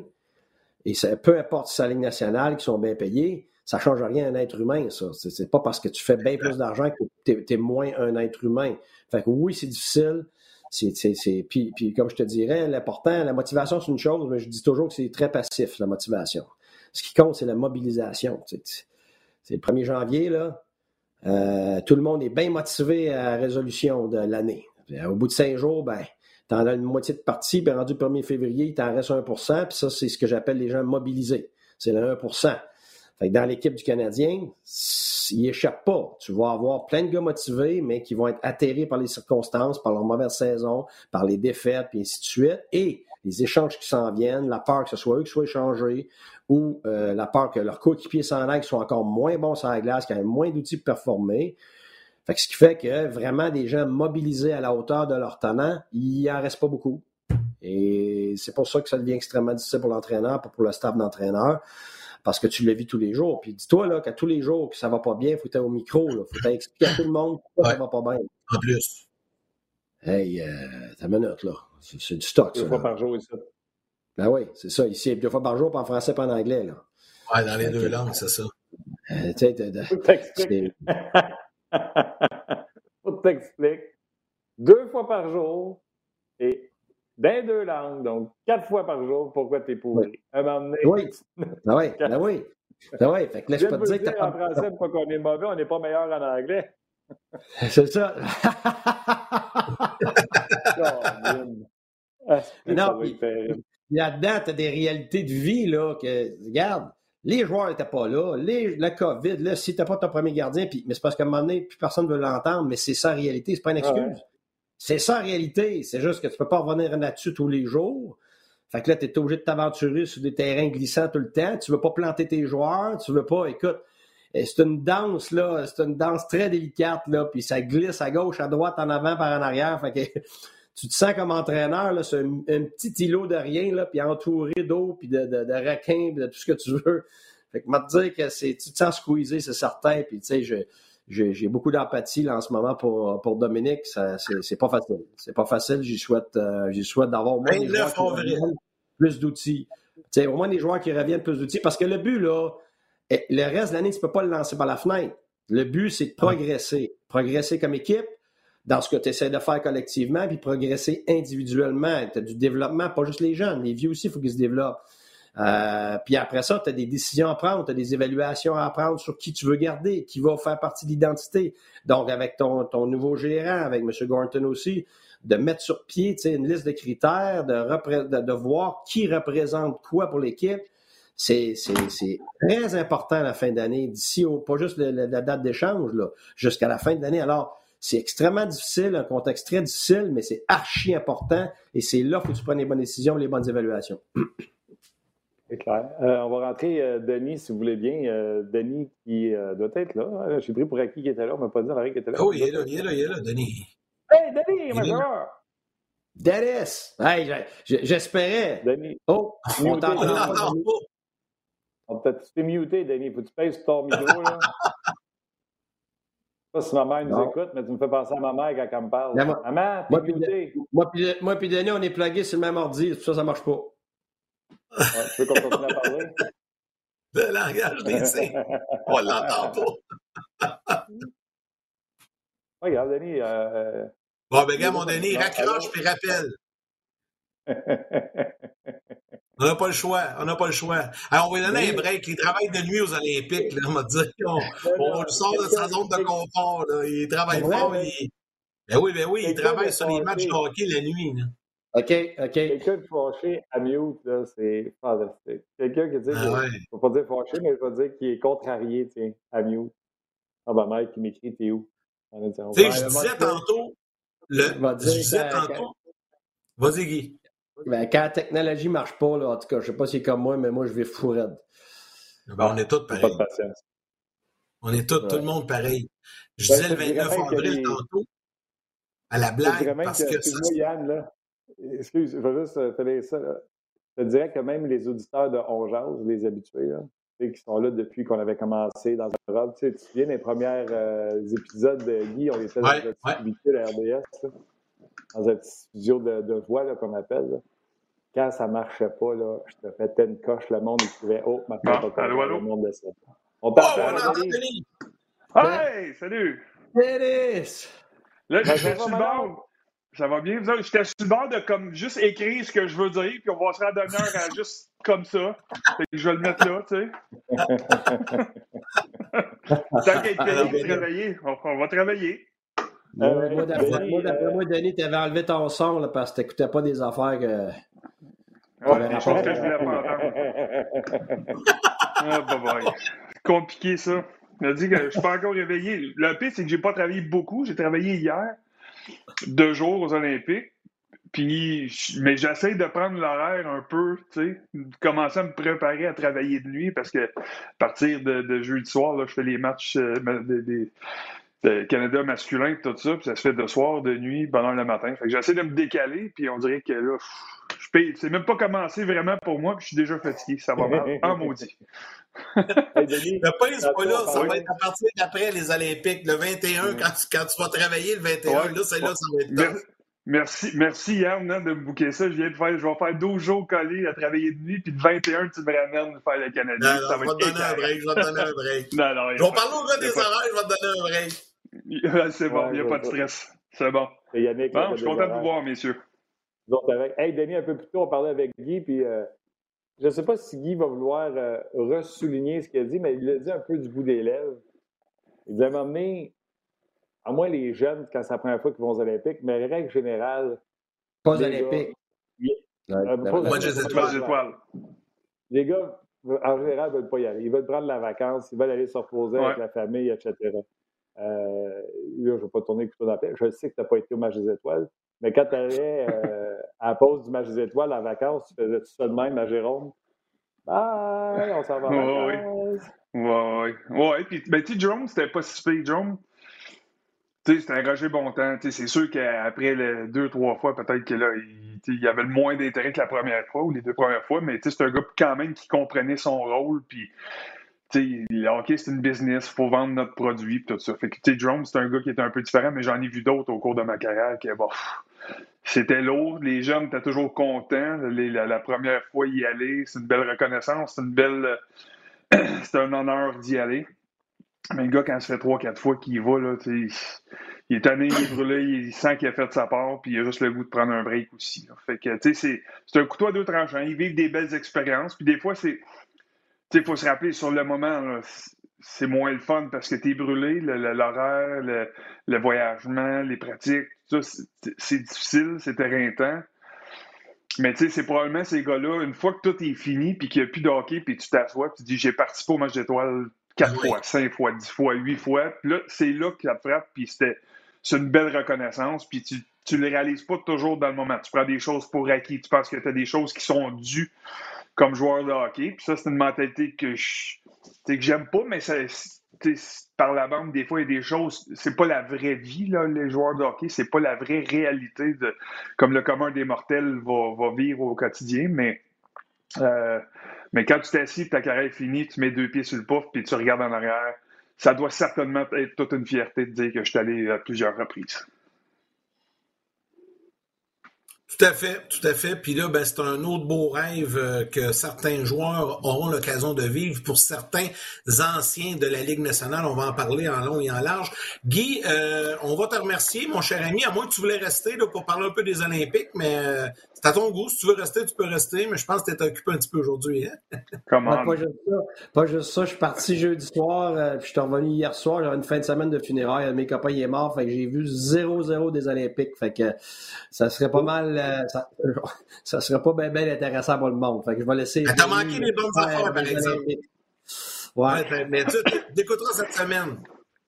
et peu importe si c'est la Ligue nationale qui sont bien payés, ça ne change rien à un être humain, ça. C'est pas parce que tu fais bien plus d'argent que tu es, moins un être humain. Fait que oui, c'est difficile. C'est, puis, puis, comme je te dirais, l'important, la motivation, c'est une chose, mais je dis toujours que c'est très passif, la motivation. Ce qui compte, c'est la mobilisation. C'est le 1er janvier, là. Euh, tout le monde est bien motivé à la résolution de l'année. Au bout de cinq jours, ben, T'en as une moitié de partie, puis rendu le 1er février, il t'en reste 1% puis ça, c'est ce que j'appelle les gens mobilisés. C'est le 1 fait que dans l'équipe du Canadien, il échappe pas. Tu vas avoir plein de gars motivés, mais qui vont être atterrés par les circonstances, par leur mauvaise saison, par les défaites, puis ainsi de suite. Et les échanges qui s'en viennent, la peur que ce soit eux qui soient échangés, ou euh, la peur que leurs coéquipiers s'en aillent, soient encore moins bons sur la glace, qu'ils aient moins d'outils pour performer ce qui fait que vraiment des gens mobilisés à la hauteur de leur talent, il en reste pas beaucoup. Et c'est pour ça que ça devient extrêmement difficile pour l'entraîneur, pour le staff d'entraîneur, parce que tu le vis tous les jours. Puis dis-toi là qu'à tous les jours que ça va pas bien, il faut être au micro, il faut expliquer à tout le monde pourquoi ça va pas bien. En plus. Hey, euh, ta minute là. C'est du stock. Deux fois par jour ici. Ben oui, c'est ça. Ici, deux fois par jour, pas en français, pas en anglais. Là. Ouais, dans les deux langues, c'est ça. Euh, Faut t'expliquer. Deux fois par jour et dans deux langues, donc quatre fois par jour, pourquoi t'es pourri? Oui. Un moment donné. Oui. Ah oui. Ah oui. Ah oui. Fait que là, je peux te dire que t'as en français, pas qu'on est mauvais, on n'est pas meilleur en anglais. C'est ça. non, là-dedans, tu as des réalités de vie, là, que, regarde, les joueurs n'étaient pas là, les, la COVID, là, si t'es pas ton premier gardien, puis, mais c'est parce qu'à un moment donné, plus personne ne veut l'entendre, mais c'est ça la réalité, c'est pas une excuse. C'est ça la réalité. C'est juste que tu peux pas revenir là-dessus tous les jours. Fait que là, tu es obligé de t'aventurer sur des terrains glissants tout le temps. Tu veux pas planter tes joueurs, tu veux pas, écoute, eh, c'est une danse, là, c'est une danse très délicate, là, puis ça glisse à gauche, à droite, en avant, par en arrière. Fait que tu te sens comme entraîneur, là, c'est un, petit îlot de rien, là, puis entouré d'eau, puis de, de, de requins, puis de tout ce que tu veux. Fait que, te dire que c'est, tu te sens squeezé, c'est certain, puis tu sais, j'ai beaucoup d'empathie en ce moment pour, pour Dominique. C'est pas facile. C'est pas facile. J'y souhaite, euh, souhaite d'avoir au moins des joueurs qui reviennent, plus d'outils. Au moins des joueurs qui reviennent plus d'outils. Parce que le but, là, eh, le reste de l'année, tu ne peux pas le lancer par la fenêtre. Le but, c'est de progresser. Progresser comme équipe dans ce que tu essaies de faire collectivement, puis progresser individuellement. Tu as du développement, pas juste les jeunes. Les vieux aussi, il faut qu'ils se développent. Euh, puis après ça, tu as des décisions à prendre, tu as des évaluations à prendre sur qui tu veux garder, qui va faire partie de l'identité. Donc, avec ton, ton nouveau gérant, avec M. Gorton aussi, de mettre sur pied une liste de critères, de, voir qui représente quoi pour l'équipe. C'est très important à la fin d'année, d'ici pas juste la, date d'échange, jusqu'à la fin de l'année. Alors, c'est extrêmement difficile, un contexte très difficile, mais c'est archi important et c'est là que tu prends les bonnes décisions, les bonnes évaluations. C'est clair. Euh, on va rentrer, euh, Denis, si vous voulez bien. Euh, Denis qui doit être là. J'ai pris pour acquis qui était là. On ne m'a pas dit l'arrêt qui était là. Oh, il est là, il est là, il est là, Denis. Hey, Denis, major! Dennis! Hey, j'espérais. Denis. Oh, on t'entend. On peut tu t'es muté, Denis. Faut que tu pèses sur ton micro, là. Je sais pas si ma mère nous écoute, mais tu me fais penser à ma mère quand elle me parle. Maman, t'es muté. Moi puis Denis, on est plugués sur le même ordi. Tout ça, ça marche pas. Ouais, tu veux qu'on continue à parler? Le langage des signes. On l'entend pas. Regarde, Denis. Euh... Bon, ben, gars, mon Denis, raccroche puis rappelle. On n'a pas le choix. On n'a pas le choix. Alors, on va lui donner un break. Il travaille de nuit aux Olympiques. Là, on va dire qu'on on le sort de sa zone de confort. Là. Il travaille fort. Il... Ben oui, ben oui, il travaille sur les matchs de hockey la nuit. Là. OK, OK. Quelqu'un de fâché à mute, là, c'est fantastique. Quelqu'un qui dit, ah ouais. je ne vais pas dire fâché, mais je vais dire qu'il est contrarié, tiens, à mute. Ah ben, Mike, qui m'écrit, t'es où? Tu sais, je disais tantôt, le, je disais tantôt, vas-y, Guy. Ben, quand la technologie ne marche pas, là, en tout cas, je ne sais pas si c'est comme moi, mais moi, je vais fou Ben, on est tous pareils. Pas de patience. On est tous, tout le monde pareil. Je ben, disais le 29 avril tantôt, à la blague, parce que... que moi, Yann, là, Excuse, je vais juste euh, te ça. Je te dirais que même les auditeurs de On les habitués, là, qui sont là depuis qu'on avait commencé dans un robe, tu, sais, tu te souviens des premiers euh, épisodes de Guy, on était dans un petit véhicule à RDS, dans un petit studio de, de voix qu'on appelle. Quand ça ne marchait pas, là, je te fais une coche, le monde écrivait Oh, ma ah, allô, allô? le monde de ça. On parle oh, on Denis. Hey, salut! Dennis! Là, je suis bon. Ça va bien, vous J'étais sur le bord de comme juste écrire ce que je veux dire, puis on va se rendre heure à juste comme ça. Fait que je vais le mettre là, tu sais. Tant qu'être payé travailler, on, va travailler. Euh, moi, d'après moi, moi, Denis, t'avais enlevé ton son là, parce que t'écoutais pas des affaires que. Des choses que je voulais pas entendre. ah, bye bye. Compliqué, ça. Il m'a dit que je suis pas encore réveillé. Le pire, c'est que j'ai pas travaillé beaucoup. J'ai travaillé hier deux jours aux Olympiques. Puis, mais j'essaie de prendre l'horaire un peu, tu sais, de commencer à me préparer à travailler de nuit parce que à partir de, jeudi soir, là, je fais les matchs euh, de, Canada masculin, tout ça, puis ça se fait de soir, de nuit, bonne le matin. Fait que j'essaie de me décaler, puis on dirait que là, je paye. C'est même pas commencé vraiment pour moi, puis je suis déjà fatigué. Ça va mal. En maudit. le pain, c'est pas là. Ça va être à partir d'après les Olympiques. Le 21, quand, tu, quand tu vas travailler le 21, là, c'est là, ça va être Merci, merci Yann hein, de me bouquer ça. Je viens de faire, je vais faire 12 jours collés à travailler de nuit, puis le 21, tu me ramènes faire le Canadien. Non, non, ça va je vais te donner un break. Je vais te donner un break. non, non, je vais parler au gars des horaires, je vais te donner un break. c'est bon, il n'y a pas de stress. C'est bon. Yannick, bon je suis content de vous voir, messieurs. Avec... Hey, Denis, un peu plus tôt, on parlait avec Guy, puis euh, je ne sais pas si Guy va vouloir euh, ressouligner ce qu'il a dit, mais il l'a dit un peu du bout des lèvres. Il dit à un moment donné, à moins les jeunes, quand c'est la première fois qu'ils vont aux Olympiques, mais règle générale. Pas aux Olympiques. Euh, des étoiles. Les gars, en général, ne veulent pas y aller. Ils veulent prendre la vacance, ils veulent aller se reposer avec la famille, etc. Euh, là, je ne vais pas tourner plutôt dans la Je sais que tu n'as pas été au match des étoiles, mais quand tu allais euh, à la pause du match des étoiles en vacances, tu faisais tout ça de même à Jérôme? Bye, on s'en va. Oui, oui. Ouais, puis, ben, tu sais, Jerome, c'était pas si pire. Jerome, tu sais, c'était un Roger Bontemps. C'est sûr qu'après deux, trois fois, peut-être que là, il, il, avait le moins d'intérêt que la première fois ou les deux premières fois, mais c'est un gars quand même qui comprenait son rôle. Puis, le hockey, c'est une business, faut vendre notre produit, tout ça. Fait que, Jerome, c'est un gars qui était un peu différent, mais j'en ai vu d'autres au cours de ma carrière qui, bon, c'était lourd. Les jeunes étaient toujours contents. la, première fois y aller, c'est une belle reconnaissance, c'est une belle. c'est un honneur d'y aller. Mais le gars, quand ça fait trois, quatre fois qu'il y va, là, il est tanné, il il sent qu'il a fait de sa part, puis il a juste le goût de prendre un break aussi. Fait que, tu sais, c'est un couteau à deux tranchants. Ils vivent des belles expériences, puis des fois, c'est. Il faut se rappeler, sur le moment, c'est moins le fun parce que tu es brûlé, l'horaire, le, le, voyagement, les pratiques, tout ça, c'est difficile, c'est éreintant. Mais tu sais, c'est probablement ces gars-là, une fois que tout est fini, puis qu'il n'y a plus de hockey, puis tu t'assois, puis tu dis j'ai participé au match d'étoiles quatre fois, cinq fois, dix fois, huit fois. Puis là, c'est là que ça te frappe, puis c'était c'est une belle reconnaissance, puis tu tu les réalises pas toujours dans le moment. Tu prends des choses pour acquis, tu penses que tu as des choses qui sont dues comme joueur de hockey. Puis ça, c'est une mentalité que que j'aime pas, mais par la bande, des fois, il y a des choses, c'est pas la vraie vie, là, les joueurs de hockey, c'est pas la vraie réalité de comme le commun des mortels va, vivre au quotidien, mais euh, mais quand tu t'assis, ta carrière est finie, tu mets deux pieds sur le pouf, puis tu regardes en arrière, ça doit certainement être toute une fierté de dire que je suis allé à plusieurs reprises. Tout à fait, tout à fait. Puis là, ben, c'est un autre beau rêve euh, que certains joueurs auront l'occasion de vivre. Pour certains anciens de la Ligue nationale, on va en parler en long et en large. Guy, euh, on va te remercier, mon cher ami, à moins que tu voulais rester là, pour parler un peu des Olympiques, mais euh, c'est à ton goût. Si tu veux rester, tu peux rester, mais je pense que tu es occupé un petit peu aujourd'hui. Hein? Comment? pas, juste ça. pas juste ça. Je suis parti jeudi soir, puis je suis revenu hier soir. J'avais une fin de semaine de funérailles. Mes copains, il est mort. Fait que j'ai vu 0-0 des Olympiques. Fait que ça serait pas mal euh, ça, ça serait pas bien intéressant pour le monde. Fait que je vais laisser. T'as manqué les bonnes affaires, par exemple. Ouais. mais tu t'écouteras cette semaine.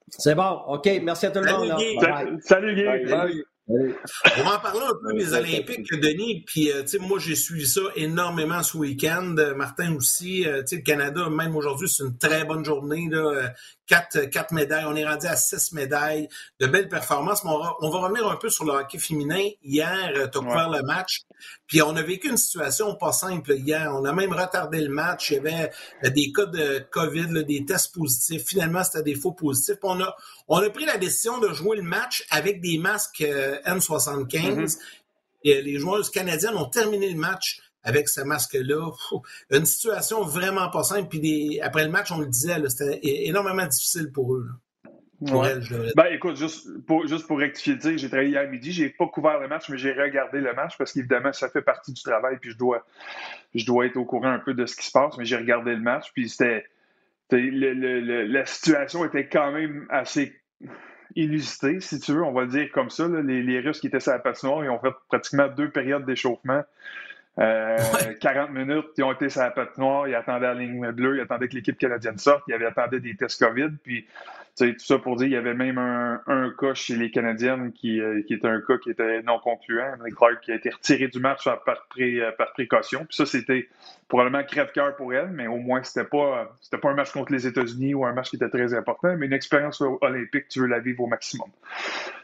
C'est bon. OK. Merci à tout le monde. Salut, Guy. On va en parler un peu des Olympiques, Denis. Puis, euh, tu sais, moi, j'ai suivi ça énormément ce week-end. Martin aussi. Euh, tu sais, le Canada, même aujourd'hui, c'est une très bonne journée. Là. Euh, quatre, quatre médailles. On est rendu à six médailles. De belles performances. Mais on, va, on va revenir un peu sur le hockey féminin. Hier, tu as couvert le match. Puis, on a vécu une situation pas simple hier. On a même retardé le match. Il y avait des cas de COVID, des tests positifs. Finalement, c'était des faux positifs. Puis on a, on a pris la décision de jouer le match avec des masques euh, N75. Mm-hmm. Et les joueuses canadiennes ont terminé le match avec ce masque-là. Une situation vraiment pas simple. Puis après le match, on le disait, c'était énormément difficile pour eux. ben écoute, juste pour, juste pour rectifier, j'ai travaillé hier midi, j'ai pas couvert le match, mais j'ai regardé le match parce qu'évidemment, ça fait partie du travail, puis je dois, je dois être au courant un peu de ce qui se passe, mais j'ai regardé le match, puis c'était la situation était quand même assez illusitée, si tu veux, on va le dire comme ça. Les, Russes qui étaient sur la patinoire, ils ont fait pratiquement deux périodes d'échauffement. 40 euh, minutes, ils ont été sur la patinoire, ils attendaient la ligne bleue, ils attendaient que l'équipe canadienne sorte, ils avaient attendu des tests COVID, puis tout ça pour dire, il y avait même un, cas chez les Canadiennes qui, euh, qui, était un cas qui était non concluant. Clark qui a été retiré du match par, euh, par précaution. Puis ça, c'était probablement crève-cœur pour elle, mais au moins, c'était pas, c'était pas un match contre les États-Unis ou un match qui était très important, mais une expérience olympique, tu veux la vivre au maximum.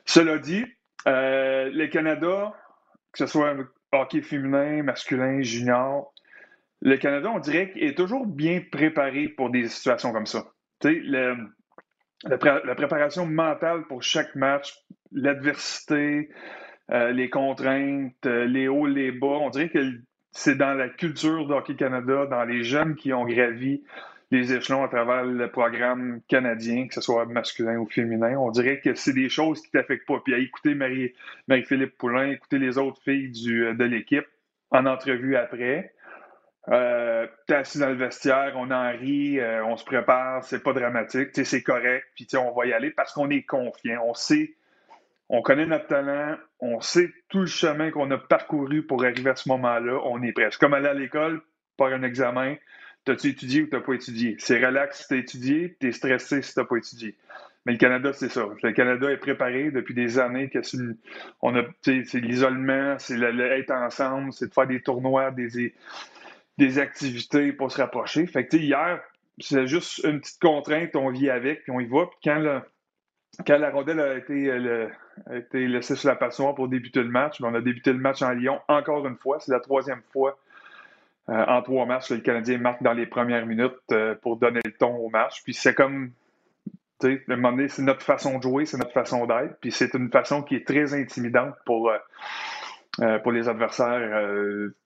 Cela dit, euh, le Canada, que ce soit hockey féminin, masculin, junior, le Canada, on dirait est toujours bien préparé pour des situations comme ça. Le la, préparation mentale pour chaque match, l'adversité, euh, les contraintes, euh, les hauts, les bas. On dirait que c'est dans la culture de Hockey Canada, dans les jeunes qui ont gravi les échelons à travers le programme canadien, que ce soit masculin ou féminin. On dirait que c'est des choses qui ne t'affectent pas. Puis à écouter Marie, Marie-Philippe Poulain, écouter les autres filles du, de l'équipe en entrevue après, euh, t'es assis dans le vestiaire, on en rit, euh, on se prépare, c'est pas dramatique, c'est correct, puis on va y aller parce qu'on est confiant, on sait, on connaît notre talent, on sait tout le chemin qu'on a parcouru pour arriver à ce moment-là, on est prêt. C'est comme aller à l'école, par un examen, t'as-tu étudié ou t'as pas étudié? C'est relax si t'as étudié, t'es stressé si t'as pas étudié. Mais le Canada, c'est ça. Le Canada est préparé depuis des années que a, c'est l'isolement, c'est être ensemble, c'est de faire des tournois, des, des activités pour se rapprocher. Fait hier, c'est juste une petite contrainte, on vit avec, puis on y va. Puis quand, quand la rondelle a été, a été laissée sur la passoire pour débuter le match, ben, on a débuté le match en Lyon encore une fois. C'est la troisième fois euh, en trois matchs le Canadien marque dans les premières minutes euh, pour donner le ton au match. Puis c'est comme, tu sais, à un moment donné, c'est notre façon de jouer, c'est notre façon d'être. Puis c'est une façon qui est très intimidante pour, euh, pour les adversaires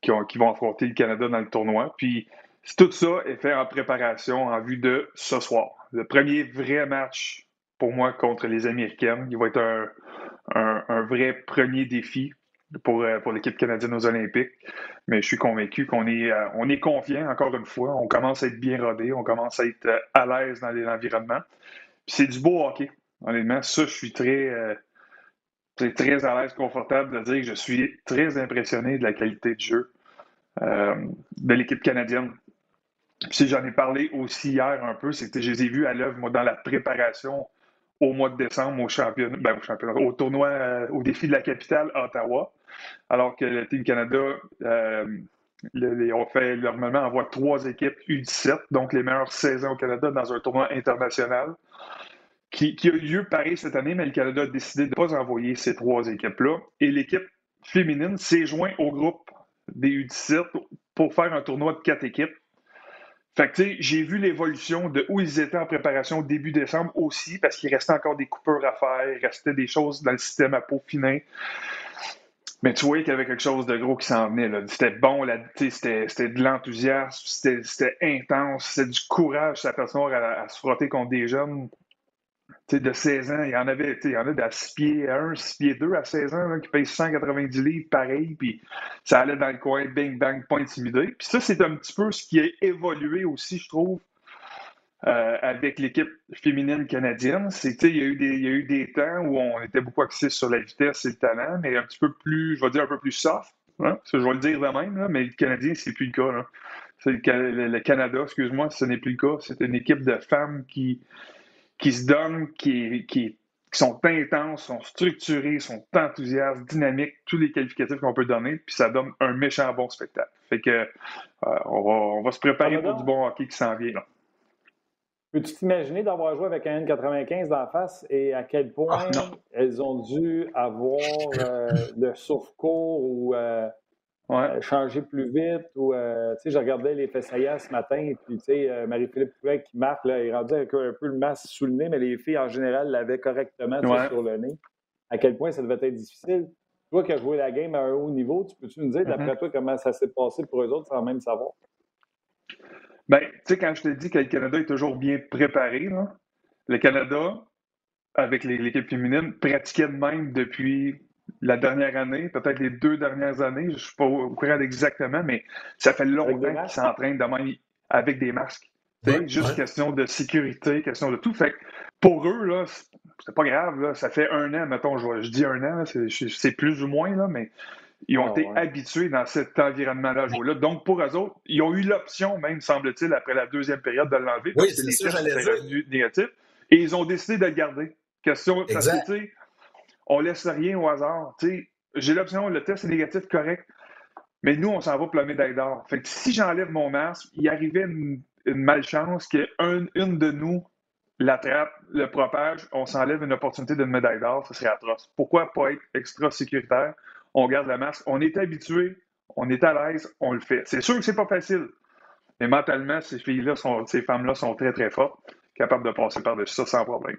qui, qui, vont affronter le Canada dans le tournoi. Puis tout ça est fait en préparation en vue de ce soir. Le premier vrai match pour moi contre les Américaines. Il va être un, un, vrai premier défi pour, euh, pour l'équipe canadienne aux Olympiques. Mais je suis convaincu qu'on est, euh, on est confiant, encore une fois. On commence à être bien rodé, on commence à être euh, à l'aise dans l'environnement. c'est du beau hockey, honnêtement. Ça, je suis très, très à l'aise, confortable de dire que je suis très impressionné de la qualité de jeu de l'équipe canadienne. Puis j'en ai parlé aussi hier un peu, c'est que je les ai vus à l'œuvre, moi, dans la préparation au mois de décembre au championnat, ben, au, tournoi, euh, au défi de la capitale, Ottawa, alors que le Team Canada, euh, on fait normalement envoie trois équipes U17, donc les meilleures saisons au Canada dans un tournoi international. Qui, a eu lieu pareil cette année, mais le Canada a décidé de ne pas envoyer ces trois équipes-là. Et l'équipe féminine s'est jointe au groupe des U17 pour faire un tournoi de quatre équipes fait que, tu sais, j'ai vu l'évolution de où ils étaient en préparation au début décembre aussi, parce qu'il restait encore des coupeurs à faire, il restait des choses dans le système à peaufiner. Mais tu voyais qu'il y avait quelque chose de gros qui s'en venait. C'était bon, c'était, de l'enthousiasme, c'était, c'était intense, c'était du courage, ça personne à, à se frotter contre des jeunes de 16 ans, il y en avait, il y en a de 6 pieds 1, 6 pieds 2 à 16 ans qui payent 190 livres pareil, puis ça allait dans le coin, bing bang, pas intimidé. Puis ça, c'est un petit peu ce qui a évolué aussi, je trouve, euh, avec l'équipe féminine canadienne. C'était, il y, a eu des, il y a eu des temps où on était beaucoup axé sur la vitesse et le talent, mais un petit peu plus, je vais dire un peu plus soft. Hein? je vais le dire de même, mais le Canadien, c'est plus le cas. Là. Le, le, Canada, excuse-moi, ce n'est plus le cas. C'est une équipe de femmes qui, qui se donnent, qui, qui, sont intenses, sont structurés, sont enthousiastes, dynamiques, tous les qualificatifs qu'on peut donner, puis ça donne un méchant bon spectacle. Fait que euh, on, va, on, va, se préparer pour du bon hockey qui s'en vient. Peux-tu t'imaginer d'avoir joué avec un N95 d'en face et à quel point ah, elles ont dû avoir euh, le sauve-cours ou euh, Ouais. changer plus vite. Ou, euh, je regardais les Fessayas ce matin, puis tu sais, euh, Marie-Philippe Poulet qui marque, là, il rendait avec un peu le masque sous le nez, mais les filles en général l'avaient correctement sur le nez. À quel point ça devait être difficile. Toi qui as joué la game à un haut niveau, tu peux-tu nous dire, d'après mm-hmm. toi, comment ça s'est passé pour eux autres sans même savoir? Bien, tu sais, quand je te dis que le Canada est toujours bien préparé, là, le Canada, avec l'équipe féminine, pratiquait de même depuis la dernière année, peut-être les deux dernières années, je ne suis pas au courant exactement, mais ça fait longtemps qu'ils s'entraînent de même avec des masques. C'est juste question de sécurité, question de tout. Fait pour eux, là, c'est pas grave, là, ça fait un an, mettons, je, dis un an, c'est plus ou moins, là, mais ils ont ah, été habitués dans cet environnement-là là Donc, pour eux autres, ils ont eu l'option, même, semble-t-il, après la deuxième période, de l'enlever, oui, parce que les négatifs, et ils ont décidé de le garder. Question, parce que, on laisse rien au hasard. J'ai l'option, le test est négatif, correct, mais nous, on s'en va pour la médaille d'or. Fait que si j'enlève mon masque, il arrivait une, malchance qu'une une de nous l'attrape, le propage, on s'enlève une opportunité d'une médaille d'or, ce serait atroce. Pourquoi pas être extra sécuritaire? On garde le masque. On est habitué, on est à l'aise, on le fait. C'est sûr que c'est pas facile, mais mentalement, ces filles-là, ces femmes-là sont très, très fortes, capables de passer par-dessus ça sans problème.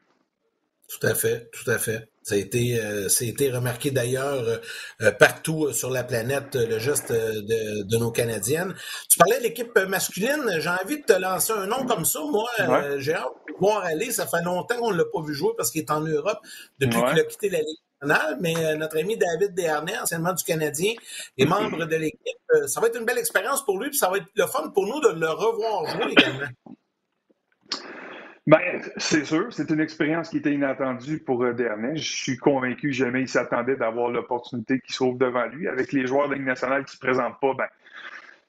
Tout à fait, tout à fait. Ça a été, euh, ça a été remarqué d'ailleurs euh, partout sur la planète, le geste de, de, nos Canadiennes. Tu parlais de l'équipe masculine. J'ai envie de te lancer un nom comme ça. Moi, euh, j'ai hâte de voir aller. Ça fait longtemps qu'on ne l'a pas vu jouer parce qu'il est en Europe depuis qu'il a quitté la Ligue nationale. Mais notre ami David Desharnais, anciennement du Canadien, est membre de l'équipe. ça va être une belle expérience pour lui, puis ça va être le fun pour nous de le revoir jouer également. Ben, c'est sûr, c'est une expérience qui était inattendue pour euh, Dernay. Je suis convaincu jamais il s'attendait d'avoir l'opportunité qui s'ouvre devant lui. Avec les joueurs de Ligue nationale qui ne se présentent pas, ben,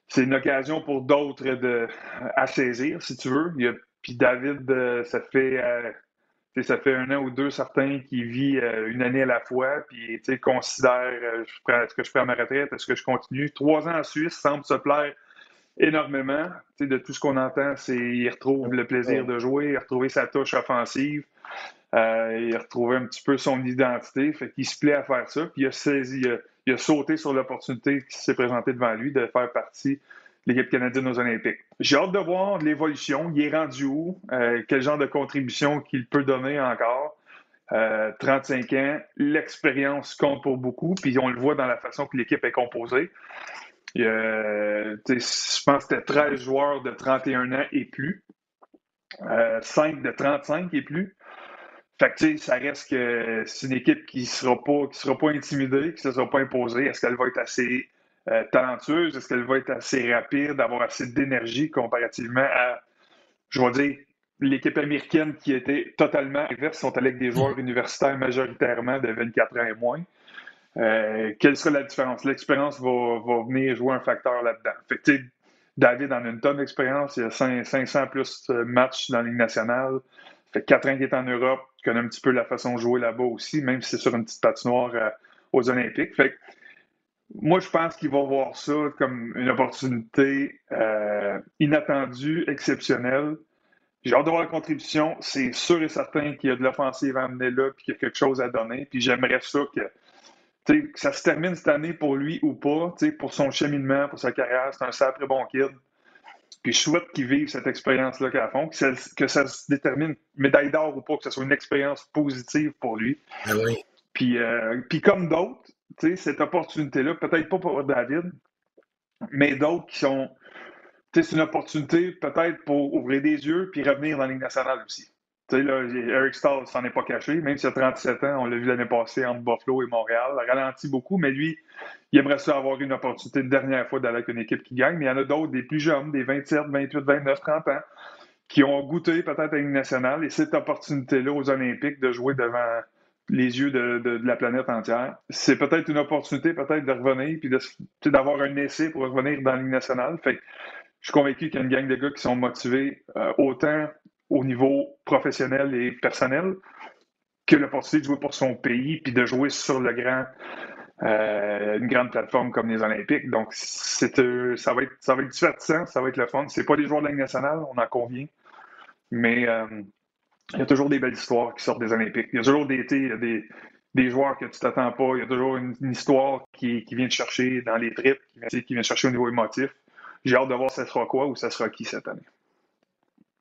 c'est une occasion pour d'autres de, à saisir, si tu veux. puis David, euh, ça fait, euh, ça fait un an ou deux certains qui vit une année à la fois, puis considère est-ce que je prends ma retraite, est-ce que je continue? Trois ans en Suisse semble se plaire énormément. de tout ce qu'on entend, c'est qu'il retrouve le plaisir de jouer, il retrouver sa touche offensive, euh, il a retrouvé un petit peu son identité. Fait qu'il se plaît à faire ça. Puis il a saisi, il a, sauté sur l'opportunité qui s'est présentée devant lui de faire partie de l'équipe canadienne aux Olympiques. J'ai hâte de voir l'évolution. Il est rendu où? Euh, quel genre de contribution qu'il peut donner encore? 35 euh, ans, l'expérience compte pour beaucoup, puis on le voit dans la façon que l'équipe est composée. Euh, je pense que c'était 13 joueurs de 31 ans et plus, 5 euh, de 35 et plus. Fait que, ça reste que c'est une équipe qui ne sera, pas, qui sera pas intimidée, qui ne se sera pas imposée. Est-ce qu'elle va être assez euh, talentueuse? Est-ce qu'elle va être assez rapide, avoir assez d'énergie comparativement à, je vais dire, l'équipe américaine qui était totalement inverse, sont avec des joueurs universitaires majoritairement de 24 ans et moins? Euh, quelle sera la différence? L'expérience va, venir jouer un facteur là-dedans. David en a une tonne d'expérience. Il a 500 plus euh, matchs dans la Ligue nationale. Fait 4 ans qu'il est en Europe. Connaît un petit peu la façon de jouer là-bas aussi, même si c'est sur une petite patinoire euh, aux Olympiques. Fait moi, je pense qu'il va voir ça comme une opportunité inattendue, exceptionnelle. J'ai hâte de voir la contribution. C'est sûr et certain qu'il y a de l'offensive à amener là, puis qu'il y a quelque chose à donner. Puis j'aimerais ça que que ça se termine cette année pour lui ou pas, pour son cheminement, pour sa carrière, c'est un sacré bon kid. Puis je souhaite qu'il vive cette expérience-là qu'à fond, que ça, que ça, se détermine médaille d'or ou pas, que ce soit une expérience positive pour lui. Ah oui. Puis, euh, puis comme d'autres, cette opportunité-là, peut-être pas pour David, mais d'autres qui sont. C'est une opportunité peut-être pour ouvrir des yeux puis revenir dans la Ligue nationale aussi. Tu sais, là, Eric Stahl s'en est pas caché, même s'il a 37 ans, on l'a vu l'année passée entre Buffalo et Montréal, il a ralenti beaucoup, mais lui, il aimerait ça avoir une opportunité de dernière fois d'aller avec une équipe qui gagne. Mais il y en a d'autres, des plus jeunes, des 27, 28, 29, 30 ans, qui ont goûté peut-être à une nationale et cette opportunité-là aux Olympiques de jouer devant les yeux de, la planète entière. C'est peut-être une opportunité, peut-être de revenir puis d'avoir un essai pour revenir dans la nationale. Fait je suis convaincu qu'il y a une gang de gars qui sont motivés euh, autant au niveau professionnel et personnel que l'opportunité de jouer pour son pays puis de jouer sur le grand, euh, une grande plateforme comme les Olympiques. Donc, c'est, euh, ça, va être, ça va être divertissant, ça va être le fun. C'est pas des joueurs de la nationale, on en convient, mais euh, il y a toujours des belles histoires qui sortent des Olympiques. Il y a toujours des, des, des joueurs que tu t'attends pas. Il y a toujours une, histoire qui, qui, vient te chercher dans les trips, qui vient, qui vient te chercher au niveau émotif. J'ai hâte de voir ça sera quoi ou ça sera qui cette année.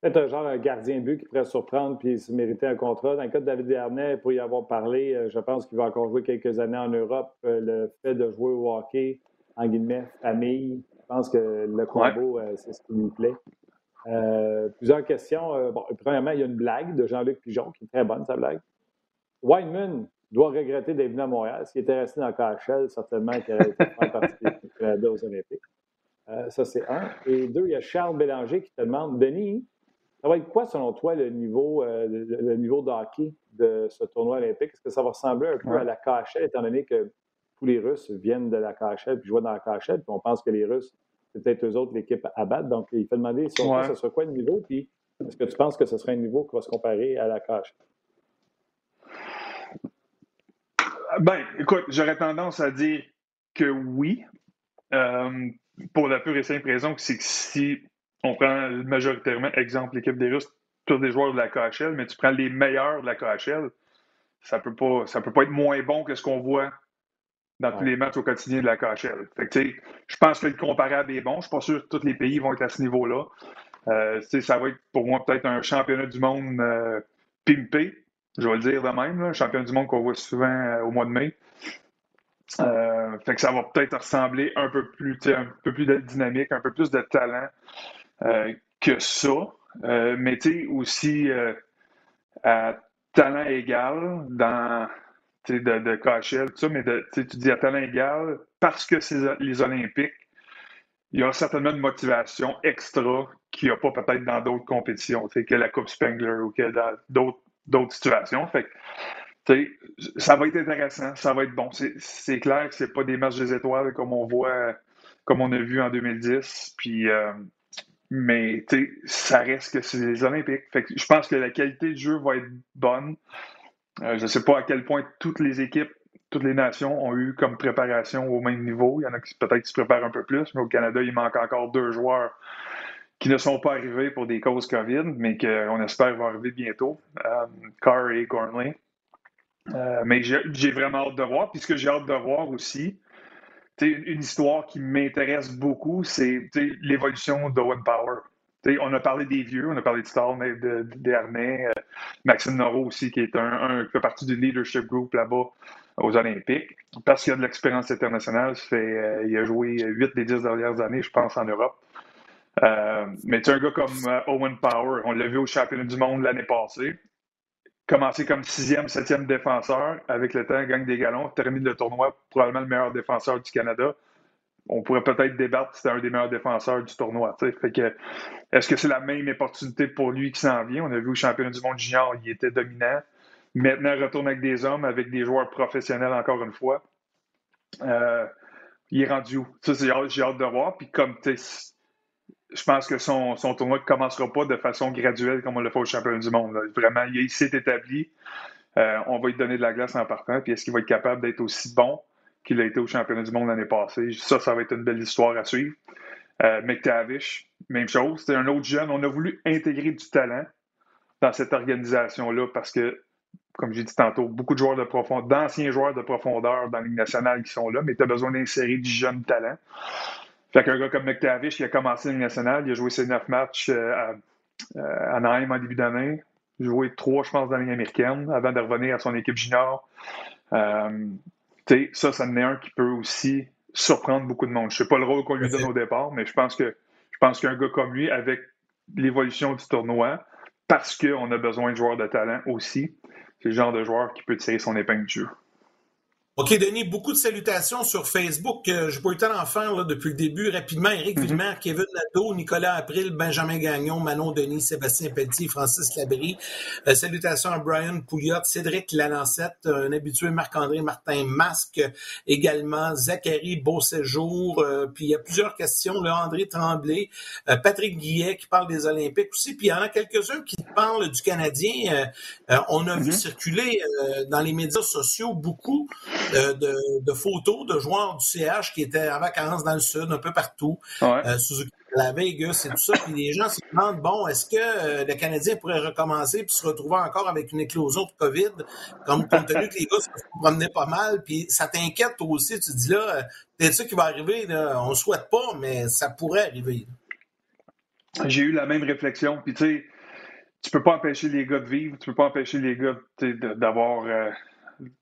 Peut-être un genre un gardien de but qui pourrait surprendre puis se mériter un contrat. Dans le cas de David Dernay, pour y avoir parlé, euh, je pense qu'il va encore jouer quelques années en Europe. Euh, le fait de jouer au hockey, en guillemets, famille, je pense que le combo, euh, c'est ce qui lui plaît. plusieurs questions. bon, premièrement, il y a une blague de Jean-Luc Pigeon qui est très bonne, sa blague. Weinman doit regretter d'être venu à Montréal. S'il était resté dans le KHL, certainement qu'il aurait été partie du Canada aux Olympiques. ça, c'est un. Et deux, il y a Charles Bélanger qui te demande Denis, ça va être quoi, selon toi, le niveau, euh, le, niveau de hockey de ce tournoi olympique? Est-ce que ça va ressembler un peu à la KHL, étant donné que tous les Russes viennent de la KHL puis jouent dans la KHL, puis on pense que les Russes, c'est peut-être eux autres l'équipe à battre. Donc, il fait demander si on ce sera quoi le niveau, puis est-ce que tu penses que ce sera un niveau qui va se comparer à la KHL? Ben, écoute, j'aurais tendance à dire que oui. Euh, pour la pure et simple raison que c'est que si on prend majoritairement, exemple, l'équipe des Russes, tous des joueurs de la KHL, mais tu prends les meilleurs de la KHL, ça peut pas, ça peut pas être moins bon que ce qu'on voit dans tous les matchs au quotidien de la KHL. je pense que le comparable est bon. Je ne suis pas sûr que tous les pays vont être à ce niveau-là. Euh, ça va être pour moi peut-être un championnat du monde euh, pimpé, je vais le dire de même, un championnat du monde qu'on voit souvent euh, au mois de mai. fait que ça va peut-être ressembler un peu plus, un peu plus de dynamique, un peu plus de talent. Euh, que ça. Euh, mais tu sais, aussi euh, à talent égal dans de, de KHL, tout ça, mais tu dis à talent égal parce que c'est les Olympiques. il y a certainement une motivation extra qu'il n'y a pas peut-être dans d'autres compétitions, que la Coupe Spengler ou que dans d'autres situations. Fait ça va être intéressant, ça va être bon. C'est clair que ce pas des matchs des étoiles comme on voit, comme on a vu en 2010. Puis, mais ça reste que c'est les Olympiques. Je pense que la qualité du jeu va être bonne. Euh, je ne sais pas à quel point toutes les équipes toutes les nations ont eu comme préparation au même niveau. Il y en a qui peut-être qui se préparent un peu plus, mais au Canada, il manque encore deux joueurs qui ne sont pas arrivés pour des causes COVID, mais qu'on espère vont arriver bientôt, euh, et Gormley. Euh, mais j'ai vraiment hâte de voir. Puis ce que j'ai hâte de voir aussi, une histoire qui m'intéresse beaucoup, c'est l'évolution d'Owen Power. on a parlé des vieux, on a parlé de Stall, de, euh, Maxime Noro aussi, qui est un, qui fait partie du leadership group là-bas aux Olympiques. Parce qu'il a de l'expérience internationale, fait, euh, il a joué 8 des 10 dernières années, je pense, en Europe. Euh, mais tu un gars comme Owen Power, on l'a vu au championnat du monde l'année passée. Commencé comme sixième, septième défenseur, avec le temps, gagne des galons, termine le tournoi, probablement le meilleur défenseur du Canada. On pourrait peut-être débattre si c'était un des meilleurs défenseurs du tournoi. Est-ce que c'est la même opportunité pour lui qui s'en vient? On a vu au championnat du monde junior, il était dominant. Maintenant, retourne avec des hommes, avec des joueurs professionnels encore une fois. Euh, il est rendu où? J'ai hâte de voir. Puis comme je pense que son, tournoi ne commencera pas de façon graduelle comme on le fait au championnat du monde. Vraiment, il, s'est établi. Euh, on va lui donner de la glace en partant. Puis est-ce qu'il va être capable d'être aussi bon qu'il a été au championnat du monde l'année passée? Ça, ça va être une belle histoire à suivre. Euh, McTavish, même chose. C'est un autre jeune. On a voulu intégrer du talent dans cette organisation-là parce que comme j'ai dit tantôt, beaucoup de joueurs de profondeur, d'anciens joueurs de profondeur dans la Ligue nationale qui sont là, mais tu as besoin d'insérer du jeune talent. Fait qu'un gars comme McTavish, il a commencé Ligue nationale, il a joué ses neuf matchs euh, à, euh, Naïm en début d'année, joué trois, je pense, dans la Ligue américaine, avant de revenir à son équipe junior. Euh, ça, ça en est un qui peut aussi surprendre beaucoup de monde. Je ne sais pas le rôle qu'on lui donne au départ, mais je pense que je pense qu'un gars comme lui, avec l'évolution du tournoi, parce qu'on a besoin de joueurs de talent aussi, c'est le genre de joueur qui peut tirer son épingle du jeu. OK, Denis, beaucoup de salutations sur Facebook. Euh, je peux eu le temps d'en faire là, depuis le début. Rapidement, Éric mm Kevin Nadeau, Nicolas April, Benjamin Gagnon, Manon Denis, Sébastien Pelletier, Francis Labrie. Euh, salutations à Brian Pouliot, Cédric Lalancette, un habitué Marc-André Martin Masque, également Zachary Beauséjour. Euh, puis il y a plusieurs questions. Là, André Tremblay, euh, Patrick Guillet qui parle des Olympiques aussi. Puis il y en a quelques-uns qui parlent du Canadien. on a vu mm-hmm. circuler dans les médias sociaux beaucoup de, photos de joueurs du CH qui étaient en vacances dans le sud, un peu partout, ouais. euh, Suzuki, la Vegas et tout ça. Puis les gens se demandent, bon, est-ce que euh, le Canadien pourrait recommencer puis se retrouver encore avec une éclosion de COVID, comme compte tenu que les gars se promenaient pas mal, puis ça t'inquiète toi aussi, tu te dis là, c'est ça qui va arriver, là, on ne souhaite pas, mais ça pourrait arriver. J'ai eu la même réflexion, puis tu sais, tu peux pas empêcher les gars de vivre, tu peux pas empêcher les gars d'avoir... Euh,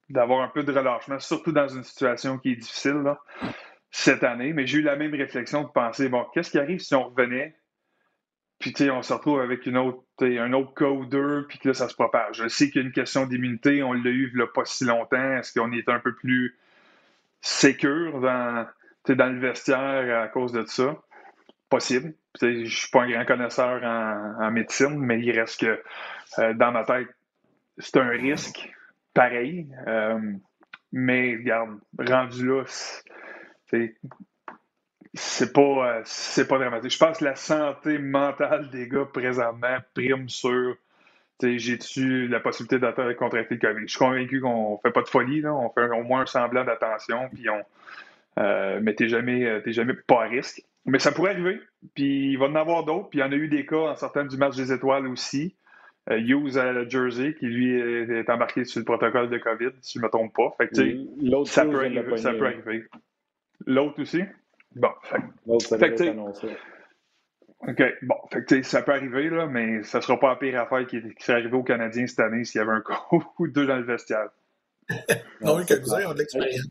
d'avoir un peu de relâchement, surtout dans une situation qui est difficile cette année. Mais j'ai eu la même réflexion de penser, bon, qu'est-ce qui arrive si on revenait, puis on se retrouve avec une autre, un autre cas ou deux, puis que là, ça se propage. Je sais qu'il y a une question d'immunité, on l'a eu il pas si longtemps. Est-ce qu'on est un peu plus sécure dans, dans le vestiaire à cause de ça? Possible. Je ne suis pas un grand connaisseur en, médecine, mais il reste que euh, dans ma tête, c'est un risque pareil. Euh, mais regarde, rendu là, c'est pas, euh, c'est pas dramatique. Je pense que la santé mentale des gars présentement prime sur j'ai-tu la possibilité de contracter le COVID? Je suis convaincu qu'on fait pas de folie, là. on fait au moins un semblant d'attention, puis on. Euh, mais t'es jamais, jamais pas à risque. Mais ça pourrait arriver, puis il va en avoir d'autres, puis il y en a eu des cas en sortant du match des étoiles aussi. Euh, Hughes à Jersey, qui lui est embarqué sur le protocole de COVID, si je ne me trompe pas. Fait que, ça, peut arriver, ça peut arriver. L'autre aussi? Bon. L'autre, ça fait annoncé. OK. Bon, fait que, ça peut arriver, là, mais ça ne sera pas la pire affaire qui, qui serait arrivée aux Canadiens cette année s'il y avait un coup ou deux dans le vestiaire. non, oui, quelques-uns ont de l'expérience.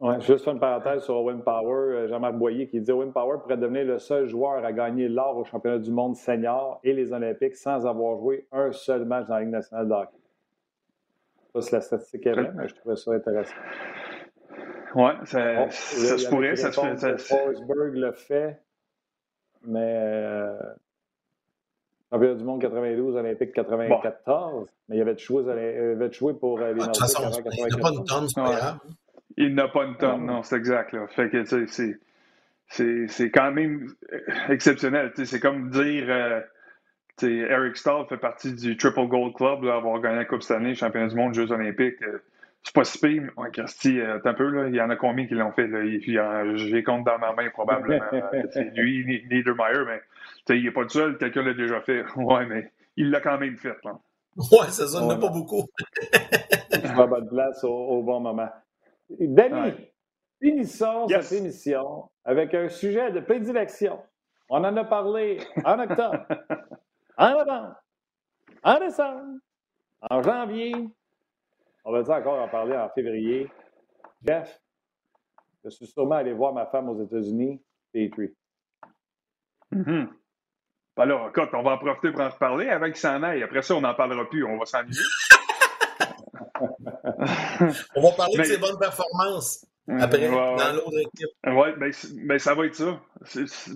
Ouais, juste une parenthèse sur Owen Power, euh, Jean-Marc Boyer qui dit Owen Power pourrait devenir le seul joueur à gagner l'or au championnat du monde senior et les Olympiques sans avoir joué un seul match dans la Ligue nationale de hockey. Ça, c'est la statistique est vraie, mais je trouvais ça intéressant. Ouais, ça, ça se pourrait. Ça se fait, Forsberg le fait, mais euh, championnat du monde 92, Olympique 94, mais il avait joué, il avait joué pour euh, les ah, Nordiques avant 94. Il pas une tonne, c'est pas Il n'a pas une tonne, non, c'est exact. Là. Fait que, tu sais, c'est quand même exceptionnel. C'est comme dire euh, Eric Stahl fait partie du Triple Gold Club, là, avoir gagné la Coupe Stanley, championnat du monde, Jeux olympiques. Euh, c'est pas si pire, mais ouais, Christy, euh, un peu, là, il y en a combien qui l'ont fait? J'ai compte dans ma main probablement. c'est lui, Niedermeyer, mais il n'est pas le seul, quelqu'un l'a déjà fait. Ouais, mais il l'a quand même fait. Là. Ouais, ça, ça ouais. pas beaucoup. Je vais à bonne place au, au bon moment. Danny, Finissons cette émission avec un sujet de prédilection. On en a parlé en octobre, en novembre, en décembre, en janvier. On va dire encore en parler en février. Jeff, je suis sûrement allé voir ma femme aux États-Unis, Petrie. Mm -hmm. Écoute, on va en profiter pour en reparler avec qu'il s'en aille. Après ça, on n'en parlera plus. On va s'ennuyer. on va parler de ses bonnes performances. Après, dans l'autre équipe. Oui, ben, ben, ça va être ça.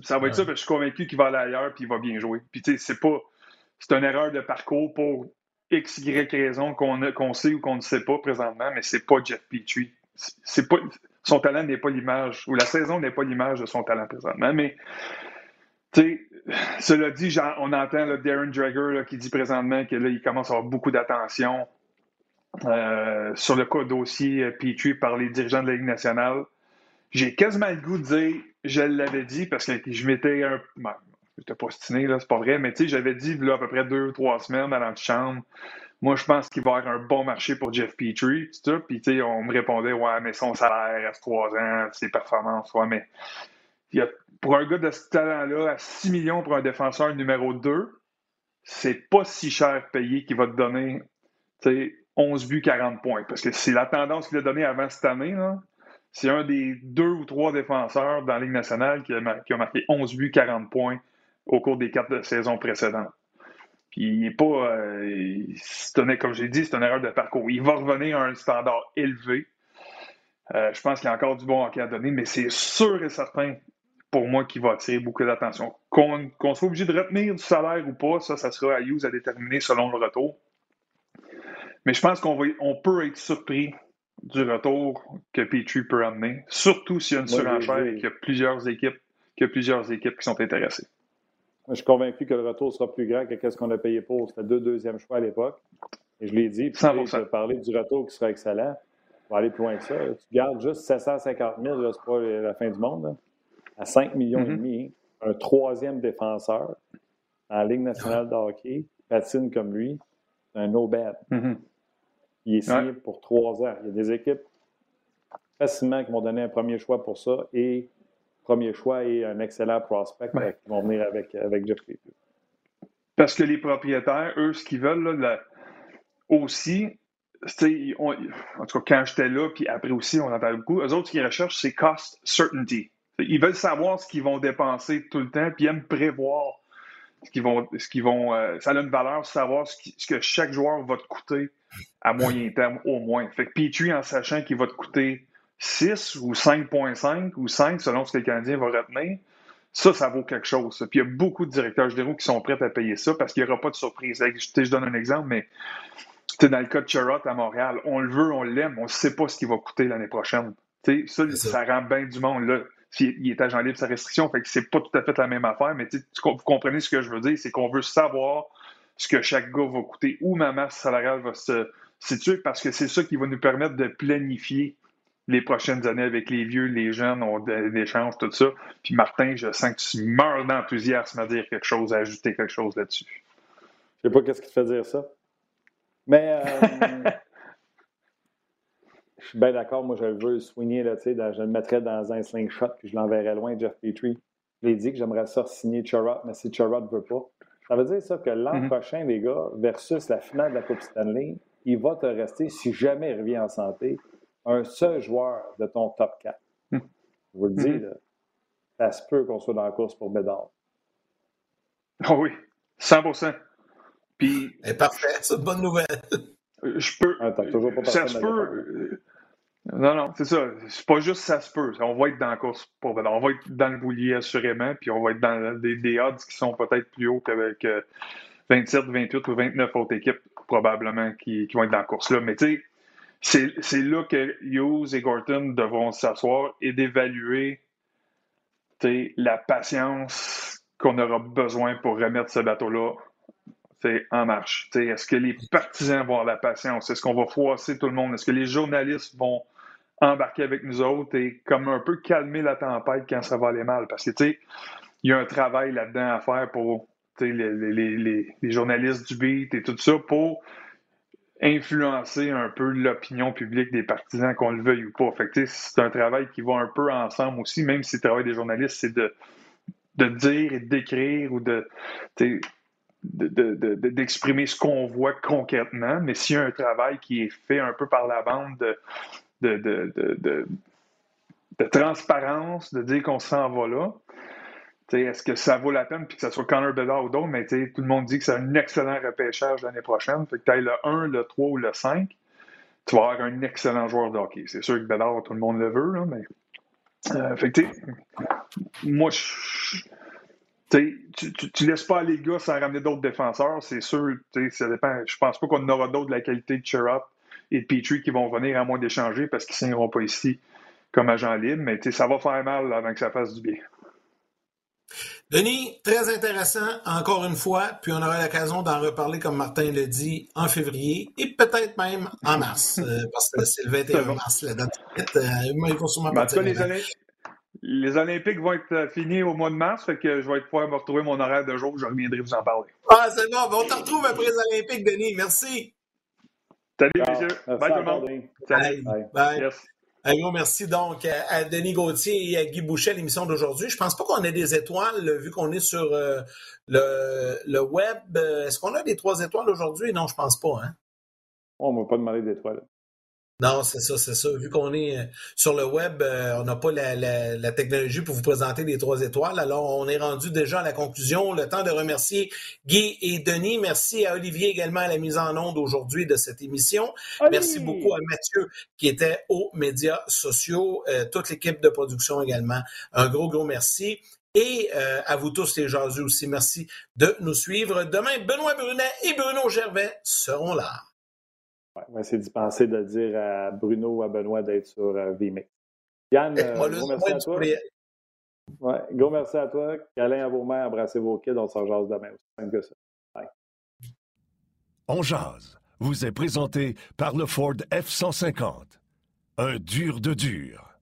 Ça va être ça, parce que je suis convaincu qu'il va aller ailleurs et il va bien jouer. Puis, tu sais, c'est pas. C'est une erreur de parcours pour X, Y raison qu'on sait ou qu'on ne sait pas présentement, mais c'est pas Jeff Petrie. C'est pas, son talent n'est pas l'image, ou la saison n'est pas l'image de son talent présentement. Mais, tu sais, cela dit, on entend le Darren Drager qui dit présentement qu'il commence à avoir beaucoup d'attention euh, sur le cas dossier euh, Petrie par les dirigeants de la Ligue nationale. J'ai quasiment le goût de dire, je l'avais dit parce que je m'étais un ben, j'étais postiné, là, c'est pas vrai, mais tu sais, j'avais dit là, à peu près deux ou trois semaines dans l'antichambre, moi, je pense qu'il va y avoir un bon marché pour Jeff Petrie, tout Puis, tu sais, on me répondait, ouais, mais son salaire reste trois ans, ses performances, ouais, mais pour un gars de ce talent-là, à 6 millions pour un défenseur numéro 2, c'est pas si cher payé qu'il va te donner, tu sais, 11 buts, 40 points. Parce que c'est la tendance qu'il a donnée avant cette année. C'est un des deux ou trois défenseurs dans la Ligue nationale qui a, marqué 11 buts, 40 points au cours des quatre saisons précédentes. Puis il n'est pas. Euh, comme j'ai dit, c'est une erreur de parcours. Il va revenir à un standard élevé. Euh, je pense qu'il y a encore du bon hockey à donner, mais c'est sûr et certain pour moi qu'il va attirer beaucoup d'attention. Qu'on soit obligé de retenir du salaire ou pas, ça, ça sera à Hughes à déterminer selon le retour. Mais je pense qu'on on peut être surpris du retour que Petrie peut amener, surtout s'il y a une surenchère et qu'il y a plusieurs équipes, qu'il y a plusieurs équipes qui sont intéressées. je suis convaincu que le retour sera plus grand que ce qu'on a payé pour. C'était deux deuxièmes choix à l'époque. Et je l'ai dit, puis as parlé du retour qui sera excellent. On va aller plus loin que ça. Tu gardes juste 750 000, c'est pas la fin du monde, à 5 millions et mm-hmm. demi, un troisième défenseur en Ligue nationale de hockey, patine comme lui, un no-bad. Mm-hmm. Il est signé pour trois ans. Il y a des équipes facilement qui vont donner un premier choix pour ça et premier choix et un excellent prospect qui vont venir avec, avec Jeff. Parce que les propriétaires, eux, ce qu'ils veulent là, aussi, en tout cas, quand j'étais là, puis après aussi, on entend beaucoup, eux autres, ce qu'ils recherchent, c'est cost certainty. Ils veulent savoir ce qu'ils vont dépenser tout le temps, puis ils aiment prévoir ce qu'ils vont. Ce qu'ils vont euh, ça a une valeur, savoir ce, ce, que chaque joueur va te coûter à moyen terme au moins. Fait que Petrie, en sachant qu'il va te coûter 6 ou 5,5 ou 5 selon ce que le Canadien va retenir, ça, ça vaut quelque chose. Puis il y a beaucoup de directeurs généraux qui sont prêts à payer ça parce qu'il n'y aura pas de surprise. Je, je donne un exemple, mais dans le cas de Charrot à Montréal, on le veut, on l'aime, on ne sait pas ce qu'il va coûter l'année prochaine. Ça, ça, rend bien du monde. Là. Il est agent libre sa restriction, fait que c'est pas tout à fait la même affaire, mais vous comprenez ce que je veux dire, c'est qu'on veut savoir ce que chaque gars va coûter, où ma masse salariale va se situer, parce que c'est ça qui va nous permettre de planifier les prochaines années avec les vieux, les jeunes, on échanges, tout ça. Puis Martin, je sens que tu meurs d'enthousiasme à dire quelque chose, à ajouter quelque chose là-dessus. Je sais pas qu'est-ce qui te fait dire ça. Mais euh, je suis bien d'accord, moi je le veux soigner, là, je le mettrais dans un slingshot puis je l'enverrais loin, Jeff Petrie. Je l'ai dit que j'aimerais ça signer Charrot, mais si Charrot ne veut pas, ça veut dire ça que l'an mm-hmm. prochain, les gars, versus la finale de la Coupe Stanley, il va te rester, si jamais il revient en santé, un seul joueur de ton top 4. Mm. Je vous le dis, mm-hmm. ça se peut qu'on soit dans la course pour Bédard. Oh oui, 100 Puis. parfait, c'est une bonne nouvelle. Je peux. Ah, toujours pas ça se peut. Non, non, c'est ça. C'est pas juste ça se peut. On va être dans la course pour On va être dans le boulier assurément, puis on va être dans des, odds qui sont peut-être plus hauts qu'avec 27, 28 ou 29 autres équipes, probablement, qui, vont être dans la course-là. Mais tu sais, c'est là que Hughes et Gorton devront s'asseoir et d'évaluer la patience qu'on aura besoin pour remettre ce bateau-là en marche. Est-ce que les partisans vont avoir la patience? Est-ce qu'on va froisser tout le monde? Est-ce que les journalistes vont embarquer avec nous autres et comme un peu calmer la tempête quand ça va aller mal? Parce que, tu sais, il y a un travail là-dedans à faire pour les, les, les, journalistes du beat et tout ça pour influencer un peu l'opinion publique des partisans, qu'on le veuille ou pas. Fait c'est un travail qui va un peu ensemble aussi, même si le travail des journalistes, c'est de, de dire et d'écrire ou de d'exprimer ce qu'on voit concrètement, mais s'il y a un travail qui est fait un peu par la bande de, transparence, de dire qu'on s'en va là, est-ce que ça vaut la peine, puis que ce soit Connor Bedard ou d'autres, mais tout le monde dit que c'est un excellent repêchage l'année prochaine. Fait que tu ailles le 1, le 3 ou le 5, tu vas avoir un excellent joueur de hockey. C'est sûr que Bedard, tout le monde le veut, là, mais. Euh, fait que, moi, tu, tu, laisses pas les gars sans ramener d'autres défenseurs, c'est sûr. Ça dépend. Je pense pas qu'on aura d'autres de la qualité de Chirot et de Petrie qui vont venir à moins d'échanger parce qu'ils ne signeront pas ici comme agent libre, mais ça va faire mal avant que ça fasse du bien. Denis, très intéressant, encore une fois, puis on aura l'occasion d'en reparler, comme Martin le dit, en février et peut-être même en mars, euh, parce que c'est le 21 mars, la date. Euh, sûrement ben, les, les Olympiques vont être euh, finis au mois de mars, fait que je vais pouvoir me retrouver mon horaire de jour, je reviendrai vous en parler. Ah, c'est bon, on te retrouve après les Olympiques, Denis. Merci. Salut, messieurs. Bye tout le monde. Salut. Bye. Un gros merci donc à Denis Gauthier et à Guy Boucher l'émission d'aujourd'hui. Je pense pas qu'on ait des étoiles vu qu'on est sur euh, le, le, web. Est-ce qu'on a des trois étoiles aujourd'hui? Non, je pense pas. Hein? On ne m'a pas demandé d'étoiles. Non, c'est ça, c'est ça. Vu qu'on est euh, sur le web, euh, on n'a pas la, technologie pour vous présenter les trois étoiles. Alors, on est rendu déjà à la conclusion. Le temps de remercier Guy et Denis. Merci à Olivier également à la mise en onde aujourd'hui de cette émission. Merci beaucoup à Mathieu qui était aux médias sociaux, euh, toute l'équipe de production également. Un gros, gros merci. Et à vous tous les jaseux aussi, merci de nous suivre. Demain, Benoît Brunet et Bruno Gervais seront là. Ouais, essayer d'y penser de dire à Bruno ou à Benoît d'être sur euh, VMix. Yann, euh, gros merci à toi. Ouais, gros merci à toi. Câlin à vos mères, embrassez vos kids, on s'en jase demain. Aussi simple que ça. Bye. On jase vous est présenté par le Ford F-150. Un dur de dur.